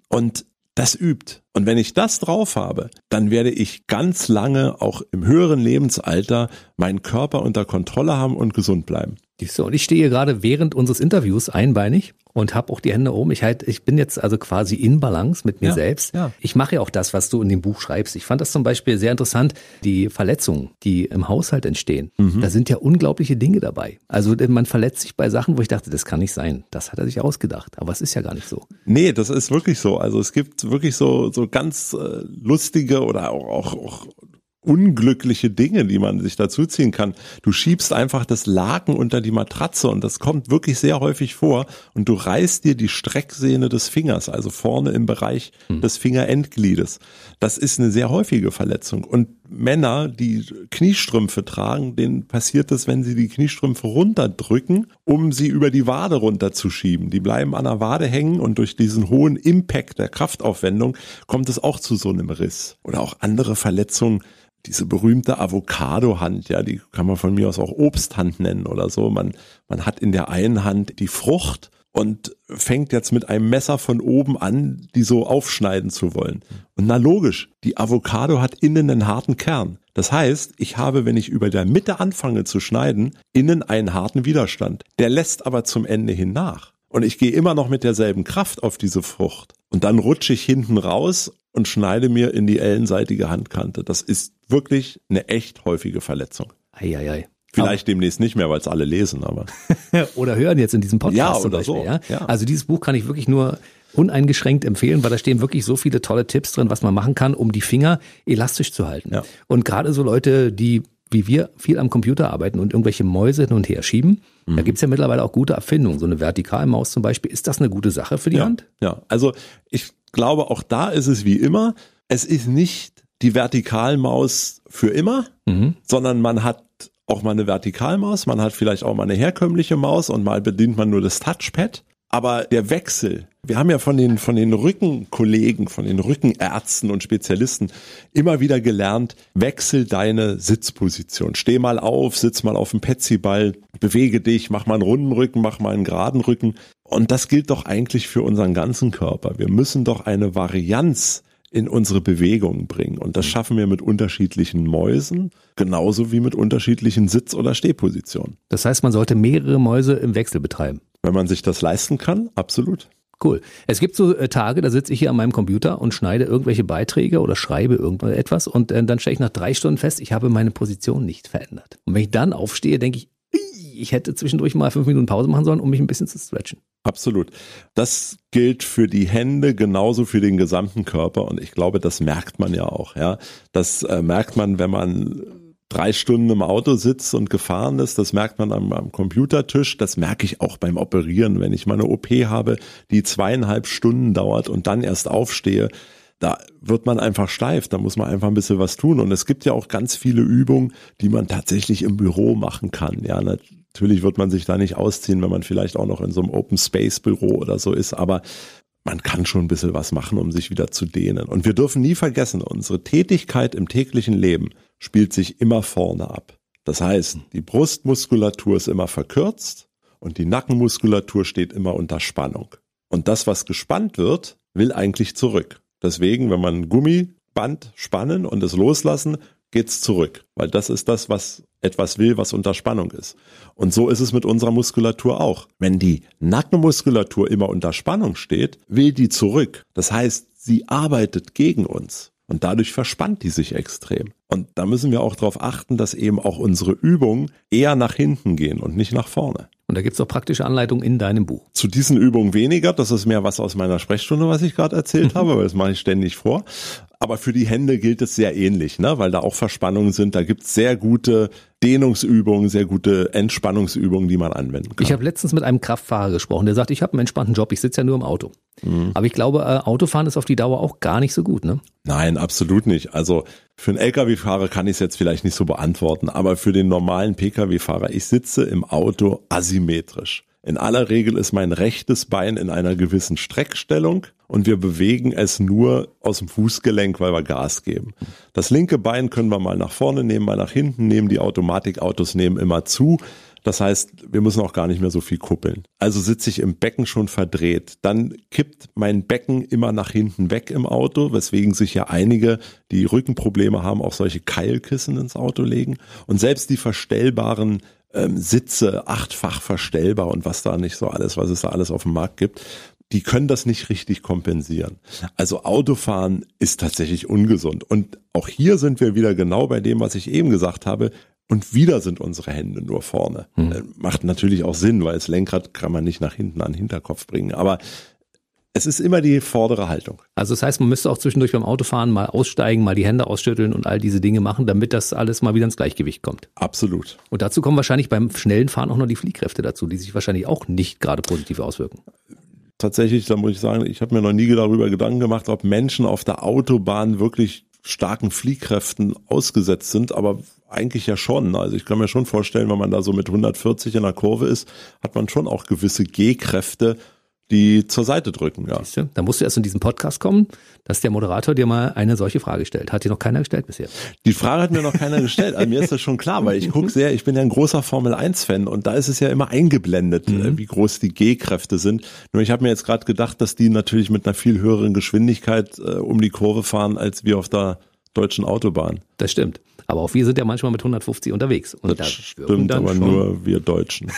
Und das übt. Und wenn ich das drauf habe, dann werde ich ganz lange auch im höheren Lebensalter meinen Körper unter Kontrolle haben und gesund bleiben. So, und ich stehe gerade während unseres Interviews einbeinig und habe auch die Hände oben. Ich halt, ich bin jetzt also quasi in Balance mit mir ja, selbst. Ja. Ich mache ja auch das, was du in dem Buch schreibst. Ich fand das zum Beispiel sehr interessant, die Verletzungen, die im Haushalt entstehen. Mhm. Da sind ja unglaubliche Dinge dabei. Also man verletzt sich bei Sachen, wo ich dachte, das kann nicht sein. Das hat er sich ausgedacht. Aber es ist ja gar nicht so. Nee, das ist wirklich so. Also es gibt wirklich so, so ganz äh, lustige oder auch, auch, auch unglückliche Dinge, die man sich dazu ziehen kann. Du schiebst einfach das Laken unter die Matratze und das kommt wirklich sehr häufig vor und du reißt dir die Strecksehne des Fingers, also vorne im Bereich hm. des Fingerendgliedes. Das ist eine sehr häufige Verletzung und Männer, die Kniestrümpfe tragen, denen passiert es, wenn sie die Kniestrümpfe runterdrücken, um sie über die Wade runterzuschieben. Die bleiben an der Wade hängen und durch diesen hohen Impact der Kraftaufwendung kommt es auch zu so einem Riss. Oder auch andere Verletzungen, diese berühmte Avocado-Hand, ja, die kann man von mir aus auch Obsthand nennen oder so. Man, man hat in der einen Hand die Frucht und fängt jetzt mit einem Messer von oben an, die so aufschneiden zu wollen. Und na logisch, die Avocado hat innen einen harten Kern. Das heißt, ich habe, wenn ich über der Mitte anfange zu schneiden, innen einen harten Widerstand. Der lässt aber zum Ende hin nach. Und ich gehe immer noch mit derselben Kraft auf diese Frucht. Und dann rutsche ich hinten raus und schneide mir in die ellenseitige Handkante. Das ist wirklich eine echt häufige Verletzung. Eieiei. Vielleicht aber demnächst nicht mehr, weil es alle lesen, aber. [LAUGHS] oder hören jetzt in diesem Podcast. Ja, oder Beispiel, so. Ja? ja? Also dieses Buch kann ich wirklich nur uneingeschränkt empfehlen, weil da stehen wirklich so viele tolle Tipps drin, was man machen kann, um die Finger elastisch zu halten. Ja. Und gerade so Leute, die wie wir viel am Computer arbeiten und irgendwelche Mäuse hin und her schieben, mhm. da gibt's ja mittlerweile auch gute Erfindungen. So eine Vertikalmaus zum Beispiel, ist das eine gute Sache für die ja, Hand? Ja, also ich glaube, auch da ist es wie immer. Es ist nicht die Vertikalmaus für immer, mhm. sondern man hat auch mal eine Vertikalmaus, man hat vielleicht auch mal eine herkömmliche Maus und mal bedient man nur das Touchpad. Aber der Wechsel, wir haben ja von den, von den Rückenkollegen, von den Rückenärzten und Spezialisten immer wieder gelernt, wechsel deine Sitzposition. Steh mal auf, sitz mal auf dem Petsyball, bewege dich, mach mal einen runden Rücken, mach mal einen geraden Rücken. Und das gilt doch eigentlich für unseren ganzen Körper. Wir müssen doch eine Varianz in unsere Bewegungen bringen. Und das schaffen wir mit unterschiedlichen Mäusen, genauso wie mit unterschiedlichen Sitz- oder Stehpositionen. Das heißt, man sollte mehrere Mäuse im Wechsel betreiben. Wenn man sich das leisten kann, absolut. Cool. Es gibt so äh, Tage, da sitze ich hier an meinem Computer und schneide irgendwelche Beiträge oder schreibe irgendetwas und äh, dann stelle ich nach drei Stunden fest, ich habe meine Position nicht verändert. Und wenn ich dann aufstehe, denke ich, ich hätte zwischendurch mal fünf Minuten Pause machen sollen, um mich ein bisschen zu stretchen. Absolut. Das gilt für die Hände genauso für den gesamten Körper und ich glaube, das merkt man ja auch. Ja, das äh, merkt man, wenn man drei Stunden im Auto sitzt und gefahren ist. Das merkt man am, am, Computertisch. Das merke ich auch beim Operieren, wenn ich mal eine OP habe, die zweieinhalb Stunden dauert und dann erst aufstehe. Da wird man einfach steif, da muss man einfach ein bisschen was tun. Und es gibt ja auch ganz viele Übungen, die man tatsächlich im Büro machen kann. Ja, natürlich wird man sich da nicht ausziehen, wenn man vielleicht auch noch in so einem Open Space Büro oder so ist, aber man kann schon ein bisschen was machen, um sich wieder zu dehnen. Und wir dürfen nie vergessen, unsere Tätigkeit im täglichen Leben spielt sich immer vorne ab. Das heißt, die Brustmuskulatur ist immer verkürzt und die Nackenmuskulatur steht immer unter Spannung. Und das, was gespannt wird, will eigentlich zurück. Deswegen, wenn man ein Gummiband spannen und es loslassen, geht's zurück, weil das ist das, was etwas will, was unter Spannung ist. Und so ist es mit unserer Muskulatur auch. Wenn die Nackenmuskulatur immer unter Spannung steht, will die zurück. Das heißt, sie arbeitet gegen uns. Und dadurch verspannt die sich extrem. Und da müssen wir auch darauf achten, dass eben auch unsere Übungen eher nach hinten gehen und nicht nach vorne. Und da gibt's auch praktische Anleitungen in deinem Buch. Zu diesen Übungen weniger. Das ist mehr was aus meiner Sprechstunde, was ich gerade erzählt [LAUGHS] habe, weil das mache ich ständig vor. Aber für die Hände gilt es sehr ähnlich, ne? weil da auch Verspannungen sind. Da gibt's sehr gute Dehnungsübungen, sehr gute Entspannungsübungen, die man anwenden kann. Ich habe letztens mit einem Kraftfahrer gesprochen, der sagt, ich habe einen entspannten Job, ich sitze ja nur im Auto. Mhm. Aber ich glaube, äh, Autofahren ist auf die Dauer auch gar nicht so gut, ne? Nein, absolut nicht. Also für einen Lkw-Fahrer kann ich es jetzt vielleicht nicht so beantworten, aber für den normalen Pkw-Fahrer, ich sitze im Auto asymmetrisch. In aller Regel ist mein rechtes Bein in einer gewissen Streckstellung und wir bewegen es nur aus dem Fußgelenk, weil wir Gas geben. Das linke Bein können wir mal nach vorne nehmen, mal nach hinten nehmen. Die Automatikautos nehmen immer zu. Das heißt, wir müssen auch gar nicht mehr so viel kuppeln. Also sitze ich im Becken schon verdreht. Dann kippt mein Becken immer nach hinten weg im Auto, weswegen sich ja einige, die Rückenprobleme haben, auch solche Keilkissen ins Auto legen. Und selbst die verstellbaren ähm, Sitze, achtfach verstellbar und was da nicht so alles, was es da alles auf dem Markt gibt, die können das nicht richtig kompensieren. Also Autofahren ist tatsächlich ungesund. Und auch hier sind wir wieder genau bei dem, was ich eben gesagt habe. Und wieder sind unsere Hände nur vorne. Hm. Macht natürlich auch Sinn, weil das Lenkrad kann man nicht nach hinten an den Hinterkopf bringen. Aber es ist immer die vordere Haltung. Also das heißt, man müsste auch zwischendurch beim Autofahren mal aussteigen, mal die Hände ausschütteln und all diese Dinge machen, damit das alles mal wieder ins Gleichgewicht kommt. Absolut. Und dazu kommen wahrscheinlich beim schnellen Fahren auch noch die Fliehkräfte dazu, die sich wahrscheinlich auch nicht gerade positiv auswirken. Tatsächlich, da muss ich sagen, ich habe mir noch nie darüber Gedanken gemacht, ob Menschen auf der Autobahn wirklich starken Fliehkräften ausgesetzt sind, aber eigentlich ja schon. Also ich kann mir schon vorstellen, wenn man da so mit 140 in der Kurve ist, hat man schon auch gewisse G-Kräfte, die zur Seite drücken, ja. Siehste? Da musst du erst in diesen Podcast kommen, dass der Moderator dir mal eine solche Frage stellt. Hat dir noch keiner gestellt bisher? Die Frage hat mir noch keiner gestellt. Also mir ist das schon klar, weil ich gucke sehr, ich bin ja ein großer Formel 1 Fan und da ist es ja immer eingeblendet, mhm. Äh, wie groß die G-Kräfte sind. Nur ich habe mir jetzt gerade gedacht, dass die natürlich mit einer viel höheren Geschwindigkeit äh, um die Kurve fahren, als wir auf der deutschen Autobahn. Das stimmt. Aber auch wir sind ja manchmal mit 150 unterwegs. Und das da stimmt aber schon. nur wir Deutschen.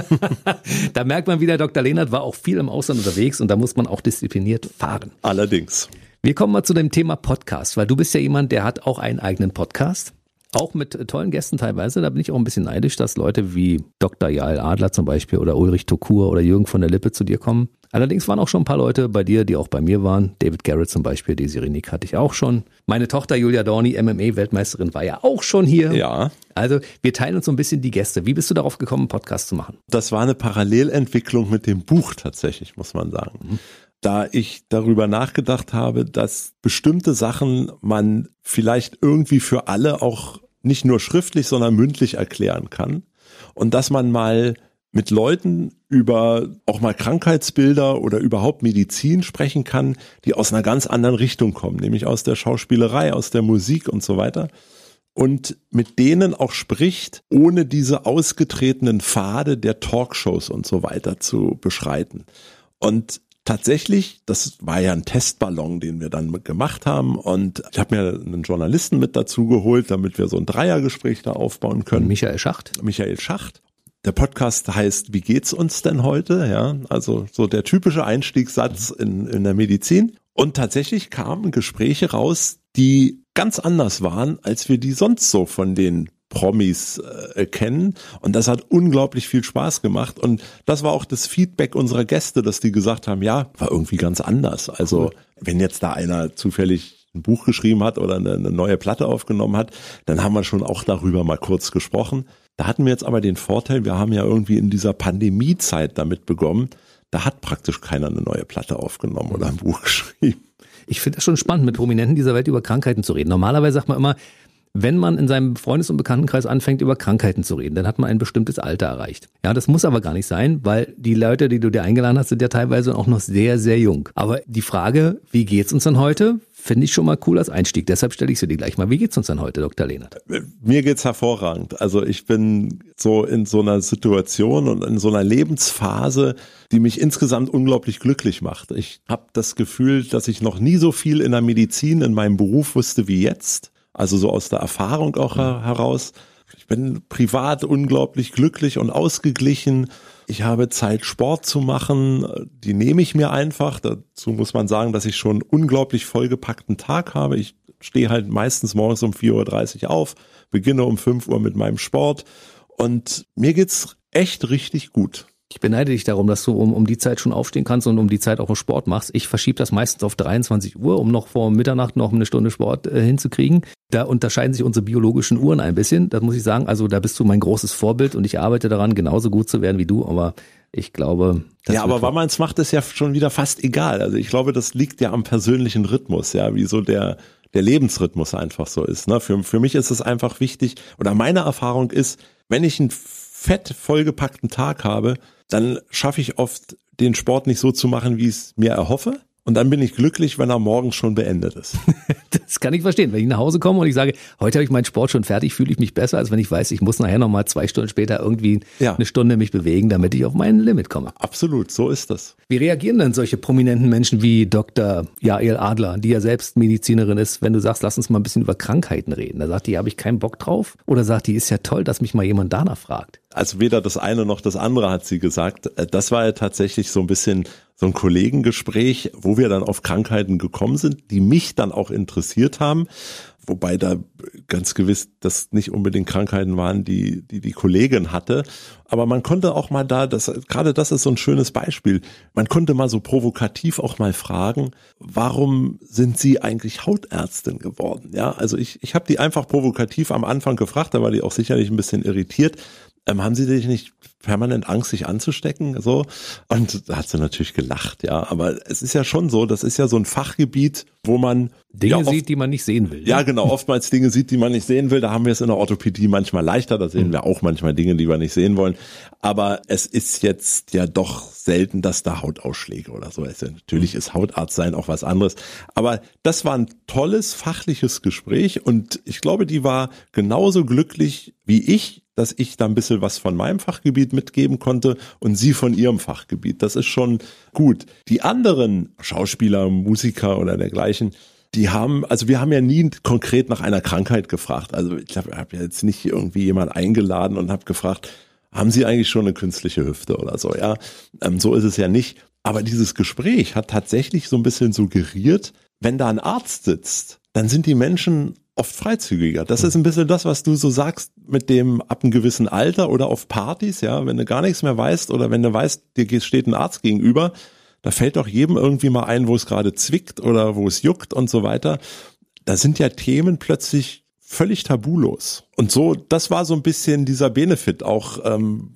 [LAUGHS] da merkt man wieder, Dr. Lehnert war auch viel im Ausland unterwegs und da muss man auch diszipliniert fahren. Allerdings. Wir kommen mal zu dem Thema Podcast, weil du bist ja jemand, der hat auch einen eigenen Podcast. Auch mit tollen Gästen teilweise. Da bin ich auch ein bisschen neidisch, dass Leute wie Dr. Jael Adler zum Beispiel oder Ulrich Tokur oder Jürgen von der Lippe zu dir kommen. Allerdings waren auch schon ein paar Leute bei dir, die auch bei mir waren. David Garrett zum Beispiel, die Sirenik hatte ich auch schon. Meine Tochter Julia Dorni, MMA-Weltmeisterin, war ja auch schon hier. Ja. Also wir teilen uns so ein bisschen die Gäste. Wie bist du darauf gekommen, einen Podcast zu machen? Das war eine Parallelentwicklung mit dem Buch tatsächlich, muss man sagen. Mhm. Da ich darüber nachgedacht habe, dass bestimmte Sachen man vielleicht irgendwie für alle auch nicht nur schriftlich, sondern mündlich erklären kann. Und dass man mal mit Leuten über auch mal Krankheitsbilder oder überhaupt Medizin sprechen kann, die aus einer ganz anderen Richtung kommen, nämlich aus der Schauspielerei, aus der Musik und so weiter. Und mit denen auch spricht, ohne diese ausgetretenen Pfade der Talkshows und so weiter zu beschreiten. Und tatsächlich, das war ja ein Testballon, den wir dann gemacht haben. Und ich habe mir einen Journalisten mit dazu geholt, damit wir so ein Dreiergespräch da aufbauen können. Michael Schacht. Michael Schacht. Der Podcast heißt Wie geht's uns denn heute? Ja, also so der typische Einstiegssatz in, in der Medizin. Und tatsächlich kamen Gespräche raus, die ganz anders waren, als wir die sonst so von den Promis äh, kennen. Und das hat unglaublich viel Spaß gemacht. Und das war auch das Feedback unserer Gäste, dass die gesagt haben, ja, war irgendwie ganz anders. Also wenn jetzt da einer zufällig ein Buch geschrieben hat oder eine, eine neue Platte aufgenommen hat, dann haben wir schon auch darüber mal kurz gesprochen. Da hatten wir jetzt aber den Vorteil, wir haben ja irgendwie in dieser Pandemiezeit damit begonnen, da hat praktisch keiner eine neue Platte aufgenommen oder ein Buch [LAUGHS] geschrieben. Ich finde es schon spannend, mit Prominenten dieser Welt über Krankheiten zu reden. Normalerweise sagt man immer, wenn man in seinem Freundes- und Bekanntenkreis anfängt, über Krankheiten zu reden, dann hat man ein bestimmtes Alter erreicht. Ja, das muss aber gar nicht sein, weil die Leute, die du dir eingeladen hast, sind ja teilweise auch noch sehr, sehr jung. Aber die Frage, wie geht's uns dann heute? Finde ich schon mal cool als Einstieg. Deshalb stelle ich sie dir gleich mal. Wie geht's uns denn heute, Dr. Lehnert? Mir geht's hervorragend. Also ich bin so in so einer Situation und in so einer Lebensphase, die mich insgesamt unglaublich glücklich macht. Ich habe das Gefühl, dass ich noch nie so viel in der Medizin, in meinem Beruf wusste wie jetzt. also so aus der Erfahrung auch mhm. heraus. Ich bin privat unglaublich glücklich und ausgeglichen. Ich habe Zeit, Sport zu machen. Die nehme ich mir einfach. Dazu muss man sagen, dass ich schon unglaublich vollgepackten Tag habe. Ich stehe halt meistens morgens um 4.30 Uhr auf, beginne um 5 Uhr mit meinem Sport und mir geht's echt richtig gut. Ich beneide dich darum, dass du um, um die Zeit schon aufstehen kannst und um die Zeit auch im Sport machst. Ich verschiebe das meistens auf 23 Uhr, um noch vor Mitternacht noch eine Stunde Sport äh, hinzukriegen. Da unterscheiden sich unsere biologischen Uhren ein bisschen. Das muss ich sagen. Also da bist du mein großes Vorbild und ich arbeite daran, genauso gut zu werden wie du. Aber ich glaube. ja, aber wann man es macht, ist ja schon wieder fast egal. Also ich glaube, das liegt ja am persönlichen Rhythmus, ja, wie so der, der Lebensrhythmus einfach so ist. Ne? Für, für mich ist es einfach wichtig, oder meine Erfahrung ist, wenn ich einen fett vollgepackten Tag habe, dann schaffe ich oft den Sport nicht so zu machen, wie ich es mir erhoffe. Und dann bin ich glücklich, wenn er morgens schon beendet ist. [LAUGHS] das kann ich verstehen. Wenn ich nach Hause komme und ich sage, heute habe ich meinen Sport schon fertig, fühle ich mich besser, als wenn ich weiß, ich muss nachher nochmal zwei Stunden später irgendwie ja. eine Stunde mich bewegen, damit ich auf mein Limit komme. Absolut, so ist das. Wie reagieren denn solche prominenten Menschen wie Dr. Jael Adler, die ja selbst Medizinerin ist, wenn du sagst, lass uns mal ein bisschen über Krankheiten reden? Da sagt die, habe ich keinen Bock drauf? Oder sagt die, ist ja toll, dass mich mal jemand danach fragt? Also weder das eine noch das andere hat sie gesagt. Äh, das war ja tatsächlich so ein bisschen so ein Kollegengespräch, wo wir dann auf Krankheiten gekommen sind, die mich dann auch interessiert haben. Wobei da ganz gewiss das nicht unbedingt Krankheiten waren, die, die die Kollegin hatte. Aber man konnte auch mal da, das, gerade das ist so ein schönes Beispiel. Man konnte mal so provokativ auch mal fragen, warum sind Sie eigentlich Hautärztin geworden? Ja, also ich, ich habe die einfach provokativ am Anfang gefragt, da war die auch sicherlich ein bisschen irritiert ähm, haben Sie dich nicht permanent Angst, sich anzustecken? So. Und da hat sie natürlich gelacht, ja. Aber es ist ja schon so, das ist ja so ein Fachgebiet, wo man Dinge ja, oft, sieht, die man nicht sehen will. Ja, genau, oftmals Dinge sieht, die man nicht sehen will. Da haben wir es in der Orthopädie manchmal leichter, da sehen mhm. wir auch manchmal Dinge, die wir nicht sehen wollen. Aber es ist jetzt ja doch selten, dass da Hautausschläge oder so ist. Natürlich ist Hautarzt sein auch was anderes. Aber das war ein tolles fachliches Gespräch und ich glaube, die war genauso glücklich wie ich dass ich da ein bisschen was von meinem Fachgebiet mitgeben konnte und sie von ihrem Fachgebiet. Das ist schon gut. Die anderen Schauspieler, Musiker oder dergleichen, die haben, also wir haben ja nie konkret nach einer Krankheit gefragt. Also ich habe hab ja jetzt nicht irgendwie jemand eingeladen und habe gefragt, haben Sie eigentlich schon eine künstliche Hüfte oder so? Ja, ähm, so ist es ja nicht. Aber dieses Gespräch hat tatsächlich so ein bisschen suggeriert, wenn da ein Arzt sitzt, dann sind die Menschen oft freizügiger. Das ist ein bisschen das, was du so sagst mit dem ab einem gewissen Alter oder auf Partys, ja, wenn du gar nichts mehr weißt oder wenn du weißt, dir steht ein Arzt gegenüber, da fällt doch jedem irgendwie mal ein, wo es gerade zwickt oder wo es juckt und so weiter. Da sind ja Themen plötzlich völlig tabulos. Und so, das war so ein bisschen dieser Benefit auch ähm,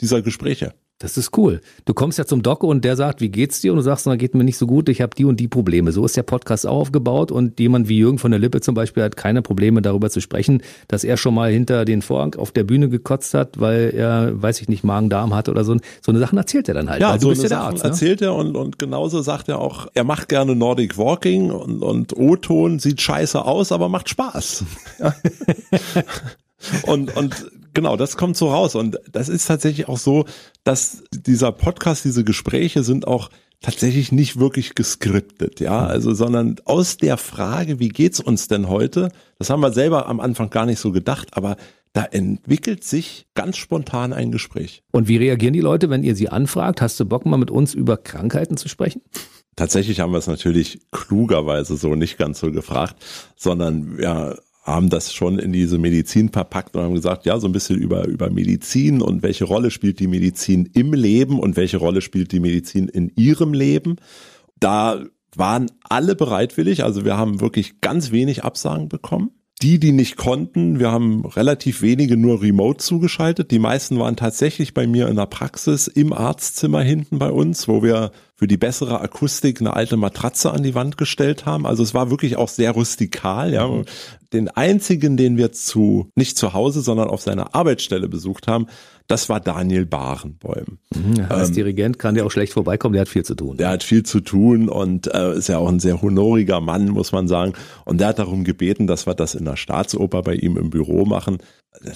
dieser Gespräche. Das ist cool. Du kommst ja zum Doc und der sagt, wie geht's dir? Und du sagst, na, geht mir nicht so gut, ich habe die und die Probleme. So ist der Podcast auch aufgebaut und jemand wie Jürgen von der Lippe zum Beispiel hat keine Probleme darüber zu sprechen, dass er schon mal hinter den Vorhang auf der Bühne gekotzt hat, weil er, weiß ich nicht, Magen-Darm hat oder so. So eine Sachen erzählt er dann halt. Ja, so eine ja Sachen Arzt, ne? erzählt er und, und genauso sagt er auch, er macht gerne Nordic Walking und, und O-Ton, sieht scheiße aus, aber macht Spaß. [LAUGHS] Und, und genau, das kommt so raus. Und das ist tatsächlich auch so, dass dieser Podcast, diese Gespräche sind auch tatsächlich nicht wirklich geskriptet, ja, also, sondern aus der Frage, wie geht's uns denn heute? Das haben wir selber am Anfang gar nicht so gedacht, aber da entwickelt sich ganz spontan ein Gespräch. Und wie reagieren die Leute, wenn ihr sie anfragt? Hast du Bock mal mit uns über Krankheiten zu sprechen? Tatsächlich haben wir es natürlich klugerweise so nicht ganz so gefragt, sondern ja, haben das schon in diese Medizin verpackt und haben gesagt, ja, so ein bisschen über, über Medizin und welche Rolle spielt die Medizin im Leben und welche Rolle spielt die Medizin in ihrem Leben. Da waren alle bereitwillig, also wir haben wirklich ganz wenig Absagen bekommen. Die, die nicht konnten, wir haben relativ wenige nur remote zugeschaltet. Die meisten waren tatsächlich bei mir in der Praxis im Arztzimmer hinten bei uns, wo wir für die bessere Akustik eine alte Matratze an die Wand gestellt haben. Also es war wirklich auch sehr rustikal. Ja. Mhm. Den einzigen, den wir zu nicht zu Hause, sondern auf seiner Arbeitsstelle besucht haben, das war Daniel Barenbäum. Mhm, als ähm, Dirigent kann der auch schlecht vorbeikommen, der hat viel zu tun. Der hat viel zu tun und äh, ist ja auch ein sehr honoriger Mann, muss man sagen. Und der hat darum gebeten, dass wir das in der Staatsoper bei ihm im Büro machen.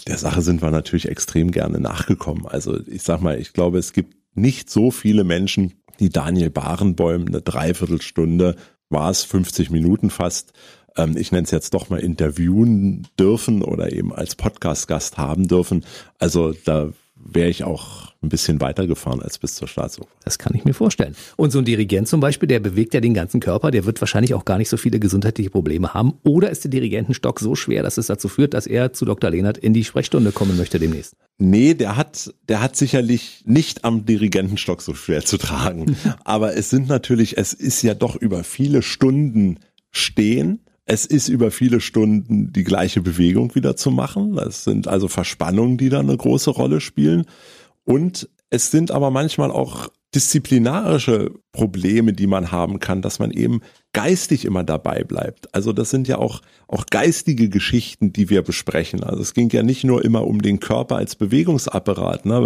Der Sache sind wir natürlich extrem gerne nachgekommen. Also ich sag mal, ich glaube, es gibt nicht so viele Menschen, die Daniel Barenbäum eine Dreiviertelstunde, war es 50 Minuten fast, ähm, ich nenne es jetzt doch mal interviewen dürfen oder eben als Podcast-Gast haben dürfen. Also da wäre ich auch ein bisschen weitergefahren als bis zur Staatsoper. Das kann ich mir vorstellen. Und so ein Dirigent zum Beispiel, der bewegt ja den ganzen Körper, der wird wahrscheinlich auch gar nicht so viele gesundheitliche Probleme haben. Oder ist der Dirigentenstock so schwer, dass es dazu führt, dass er zu Dr. Lehnert in die Sprechstunde kommen möchte demnächst? Nee, der hat, der hat sicherlich nicht am Dirigentenstock so schwer zu tragen. [LAUGHS] Aber es sind natürlich, es ist ja doch über viele Stunden stehen. Es ist über viele Stunden die gleiche Bewegung wieder zu machen. Das sind also Verspannungen, die da eine große Rolle spielen. Und es sind aber manchmal auch disziplinarische Probleme, die man haben kann, dass man eben geistig immer dabei bleibt. Also das sind ja auch, auch geistige Geschichten, die wir besprechen. Also es ging ja nicht nur immer um den Körper als Bewegungsapparat. Ne?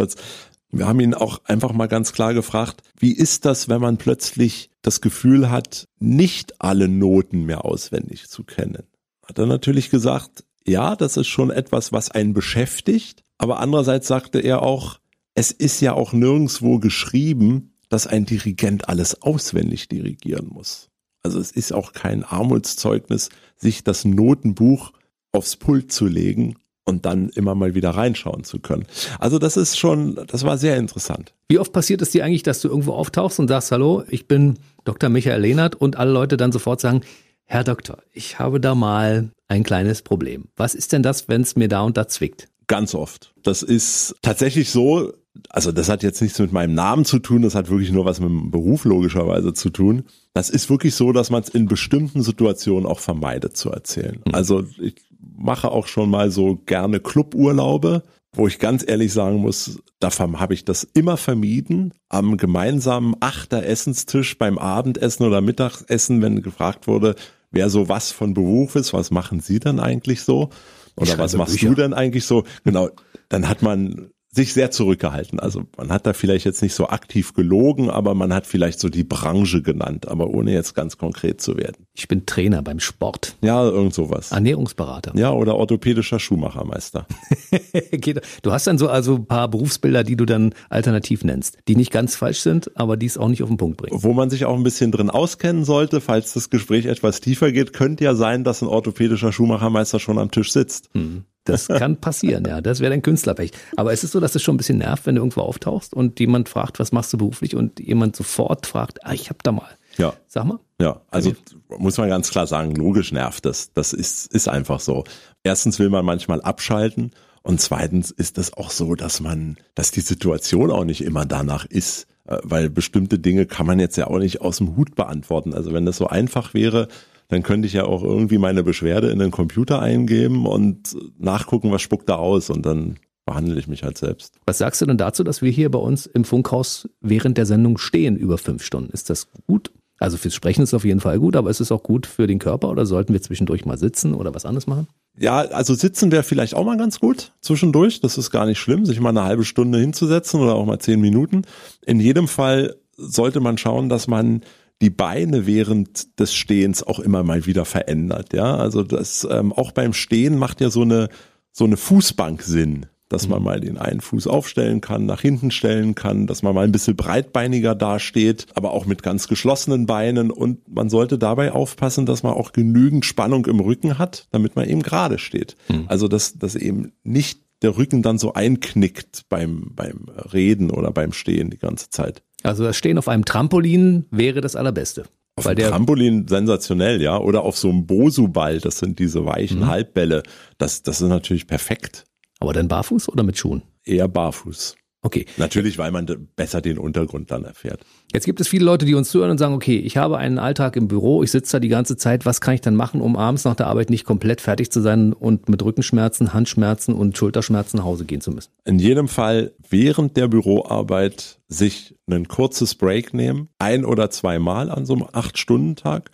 Wir haben ihn auch einfach mal ganz klar gefragt, wie ist das, wenn man plötzlich das Gefühl hat, nicht alle Noten mehr auswendig zu kennen? Hat er natürlich gesagt, ja, das ist schon etwas, was einen beschäftigt. Aber andererseits sagte er auch, es ist ja auch nirgendswo geschrieben, dass ein Dirigent alles auswendig dirigieren muss. Also es ist auch kein Armutszeugnis, sich das Notenbuch aufs Pult zu legen und dann immer mal wieder reinschauen zu können. Also das ist schon, das war sehr interessant. Wie oft passiert es dir eigentlich, dass du irgendwo auftauchst und sagst, hallo, ich bin Dr. Michael Lehnert und alle Leute dann sofort sagen, Herr Doktor, ich habe da mal ein kleines Problem. Was ist denn das, wenn es mir da und da zwickt? Ganz oft. Das ist tatsächlich so, also das hat jetzt nichts mit meinem Namen zu tun, das hat wirklich nur was mit dem Beruf logischerweise zu tun. Das ist wirklich so, dass man es in bestimmten Situationen auch vermeidet zu erzählen. Mhm. Also ich mache auch schon mal so gerne Cluburlaube, wo ich ganz ehrlich sagen muss, davon habe ich das immer vermieden, am gemeinsamen Achter Essenstisch beim Abendessen oder Mittagessen, wenn gefragt wurde, wer so was von Beruf ist, was machen Sie denn eigentlich so? Oder was machst Bücher. du denn eigentlich so? Genau, dann hat man sich sehr zurückgehalten. Also man hat da vielleicht jetzt nicht so aktiv gelogen, aber man hat vielleicht so die Branche genannt, aber ohne jetzt ganz konkret zu werden. Ich bin Trainer beim Sport. Ja, irgend sowas. Ernährungsberater. Ja, oder orthopädischer Schuhmachermeister. [LAUGHS] du hast dann so also ein paar Berufsbilder, die du dann alternativ nennst, die nicht ganz falsch sind, aber die es auch nicht auf den Punkt bringen. Wo man sich auch ein bisschen drin auskennen sollte, falls das Gespräch etwas tiefer geht, könnte ja sein, dass ein orthopädischer Schuhmachermeister schon am Tisch sitzt. Hm. Das kann passieren, ja. Das wäre dein Künstlerpech. Aber es ist so, dass es schon ein bisschen nervt, wenn du irgendwo auftauchst und jemand fragt, was machst du beruflich und jemand sofort fragt, ah, ich hab da mal. Ja. Sag mal. Ja, also muss man ganz klar sagen, logisch nervt das. Das ist, ist einfach so. Erstens will man manchmal abschalten und zweitens ist es auch so, dass man, dass die Situation auch nicht immer danach ist, äh, weil bestimmte Dinge kann man jetzt ja auch nicht aus dem Hut beantworten. Also wenn das so einfach wäre, dann könnte ich ja auch irgendwie meine Beschwerde in den Computer eingeben und nachgucken, was spuckt da aus und dann behandle ich mich halt selbst. Was sagst du denn dazu, dass wir hier bei uns im Funkhaus während der Sendung stehen über fünf Stunden? Ist das gut? Also fürs Sprechen ist es auf jeden Fall gut, aber ist es auch gut für den Körper oder sollten wir zwischendurch mal sitzen oder was anderes machen? Ja, also sitzen wäre vielleicht auch mal ganz gut zwischendurch. Das ist gar nicht schlimm, sich mal eine halbe Stunde hinzusetzen oder auch mal zehn Minuten. In jedem Fall sollte man schauen, dass man die Beine während des Stehens auch immer mal wieder verändert. Ja, also das ähm, auch beim Stehen macht ja so eine so eine Fußbank Sinn, dass man mhm. mal den einen Fuß aufstellen kann, nach hinten stellen kann, dass man mal ein bisschen breitbeiniger dasteht, aber auch mit ganz geschlossenen Beinen und man sollte dabei aufpassen, dass man auch genügend Spannung im Rücken hat, damit man eben gerade steht. Mhm. Also dass dass eben nicht der Rücken dann so einknickt beim beim Reden oder beim Stehen die ganze Zeit. Also das Stehen auf einem Trampolin wäre das allerbeste. Auf dem Trampolin sensationell, ja. Oder auf so einem Bosu-Ball, das sind diese weichen mhm. Halbbälle. Das, das ist natürlich perfekt. Aber dann barfuß oder mit Schuhen? Eher barfuß. Okay. Natürlich, weil man besser den Untergrund dann erfährt. Jetzt gibt es viele Leute, die uns zuhören und sagen, okay, ich habe einen Alltag im Büro, ich sitze da die ganze Zeit, was kann ich dann machen, um abends nach der Arbeit nicht komplett fertig zu sein und mit Rückenschmerzen, Handschmerzen und Schulterschmerzen nach Hause gehen zu müssen? In jedem Fall während der Büroarbeit sich ein kurzes Break nehmen, ein oder zweimal an so einem Acht-Stunden-Tag,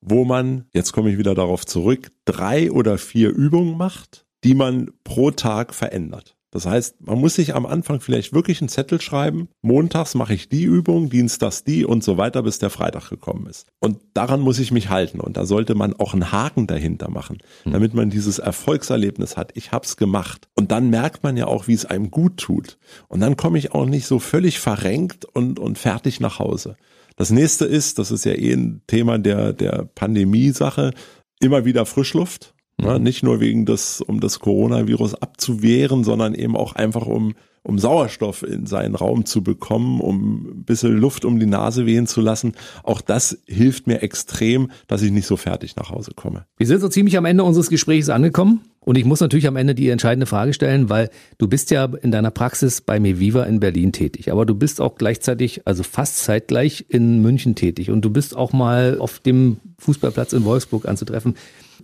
wo man, jetzt komme ich wieder darauf zurück, drei oder vier Übungen macht, die man pro Tag verändert. Das heißt, man muss sich am Anfang vielleicht wirklich einen Zettel schreiben. Montags mache ich die Übung, dienstags die und so weiter, bis der Freitag gekommen ist. Und daran muss ich mich halten. Und da sollte man auch einen Haken dahinter machen, hm. damit man dieses Erfolgserlebnis hat. Ich hab's gemacht. Und dann merkt man ja auch, wie es einem gut tut. Und dann komme ich auch nicht so völlig verrenkt und, und fertig nach Hause. Das nächste ist, das ist ja eh ein Thema der, der Pandemie-Sache, immer wieder Frischluft. Ja, nicht nur wegen des, um das Coronavirus abzuwehren, sondern eben auch einfach um, um Sauerstoff in seinen Raum zu bekommen, um ein bisschen Luft um die Nase wehen zu lassen. Auch das hilft mir extrem, dass ich nicht so fertig nach Hause komme. Wir sind so ziemlich am Ende unseres Gesprächs angekommen. Und ich muss natürlich am Ende die entscheidende Frage stellen, weil du bist ja in deiner Praxis bei Meviva in Berlin tätig, aber du bist auch gleichzeitig, also fast zeitgleich in München tätig und du bist auch mal auf dem Fußballplatz in Wolfsburg anzutreffen.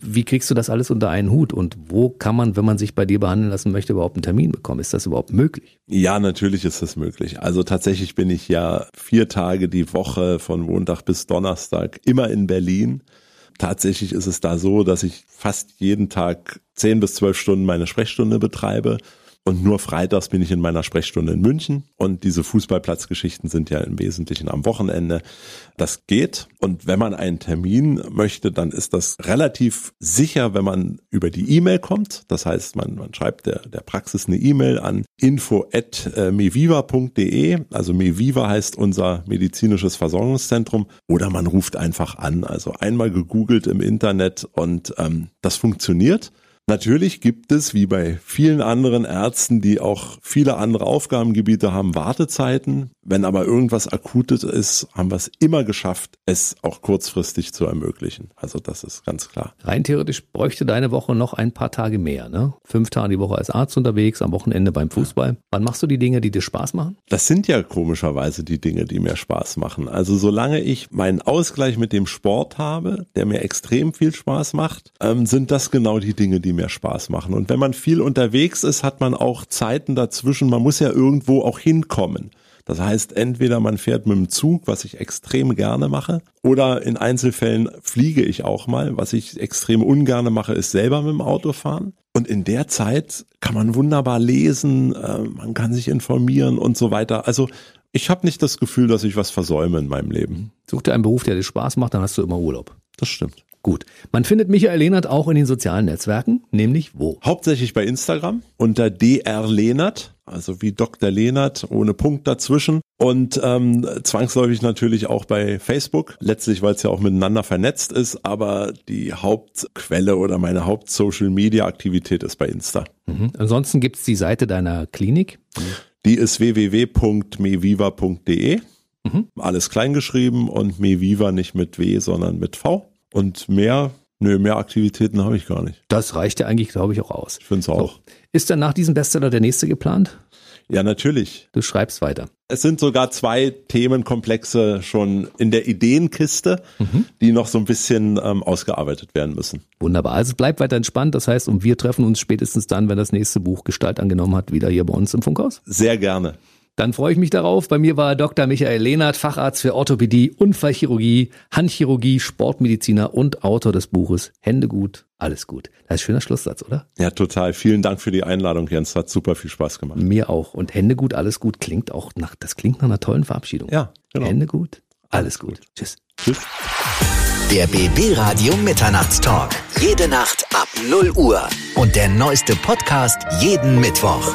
Wie kriegst du das alles unter einen Hut und wo kann man, wenn man sich bei dir behandeln lassen möchte, überhaupt einen Termin bekommen? Ist das überhaupt möglich? Ja, natürlich ist das möglich. Also tatsächlich bin ich ja vier Tage die Woche von Montag bis Donnerstag immer in Berlin. Tatsächlich ist es da so, dass ich fast jeden Tag zehn bis zwölf Stunden meine Sprechstunde betreibe und nur freitags bin ich in meiner Sprechstunde in München. Und diese Fußballplatzgeschichten sind ja im Wesentlichen am Wochenende. Das geht. Und wenn man einen Termin möchte, dann ist das relativ sicher, wenn man über die E-Mail kommt. Das heißt, man, man schreibt der, der Praxis eine E-Mail an info.meviva.de. Also Meviva heißt unser medizinisches Versorgungszentrum. Oder man ruft einfach an. Also einmal gegoogelt im Internet und ähm, das funktioniert. Natürlich gibt es, wie bei vielen anderen Ärzten, die auch viele andere Aufgabengebiete haben, Wartezeiten. Wenn aber irgendwas Akutes ist, haben wir es immer geschafft, es auch kurzfristig zu ermöglichen. Also das ist ganz klar. Rein theoretisch bräuchte deine Woche noch ein paar Tage mehr, ne? Fünf Tage die Woche als Arzt unterwegs, am Wochenende beim Fußball. Wann machst du die Dinge, die dir Spaß machen? Das sind ja komischerweise die Dinge, die mir Spaß machen. Also solange ich meinen Ausgleich mit dem Sport habe, der mir extrem viel Spaß macht, ähm, sind das genau die Dinge, die mir Spaß machen. Und wenn man viel unterwegs ist, hat man auch Zeiten dazwischen. Man muss ja irgendwo auch hinkommen. Das heißt, entweder man fährt mit dem Zug, was ich extrem gerne mache, oder in Einzelfällen fliege ich auch mal. Was ich extrem ungerne mache, ist selber mit dem Auto fahren. Und in der Zeit kann man wunderbar lesen, äh, man kann sich informieren und so weiter. Also ich habe nicht das Gefühl, dass ich was versäume in meinem Leben. Such dir einen Beruf, der dir Spaß macht, dann hast du immer Urlaub. Das stimmt. Gut. Man findet Michael Lehnert auch in den sozialen Netzwerken, nämlich wo? Hauptsächlich bei Instagram unter dr Lehnert, also wie Dr. Lehnert ohne Punkt dazwischen und ähm, zwangsläufig natürlich auch bei Facebook. Letztlich, weil es ja auch miteinander vernetzt ist, aber die Hauptquelle oder meine Haupt-Social-Media-Aktivität ist bei Insta. Mhm. Ansonsten gibt's die Seite deiner Klinik. Die ist www.meviva.de. Mhm. Alles kleingeschrieben und Meviva nicht mit W, sondern mit V. Und mehr, nö, mehr Aktivitäten habe ich gar nicht. Das reicht ja eigentlich, glaube ich, auch aus. Ich finde es auch. So. Ist dann nach diesem Bestseller der nächste geplant? Ja, natürlich. Du schreibst weiter. Es sind sogar zwei Themenkomplexe schon in der Ideenkiste, mhm. die noch so ein bisschen ähm, ausgearbeitet werden müssen. Wunderbar. Also bleibt weiter entspannt. Das heißt, und wir treffen uns spätestens dann, wenn das nächste Buch Gestalt angenommen hat, wieder hier bei uns im Funkhaus. Sehr gerne. Dann freue ich mich darauf. Bei mir war Dr. Michael Lehnert, Facharzt für Orthopädie, Unfallchirurgie, Handchirurgie, Sportmediziner und Autor des Buches Hände gut, alles gut. Das ist ein schöner Schlusssatz, oder? Ja, total. Vielen Dank für die Einladung, Jens. Hat super viel Spaß gemacht. Mir auch. Und Hände gut, alles gut klingt auch nach, das klingt nach einer tollen Verabschiedung. Ja, genau. Hände gut, alles gut. Tschüss. Tschüss. Der BB Radio Mitternachtstalk. Jede Nacht ab 0 Uhr. Und der neueste Podcast jeden Mittwoch.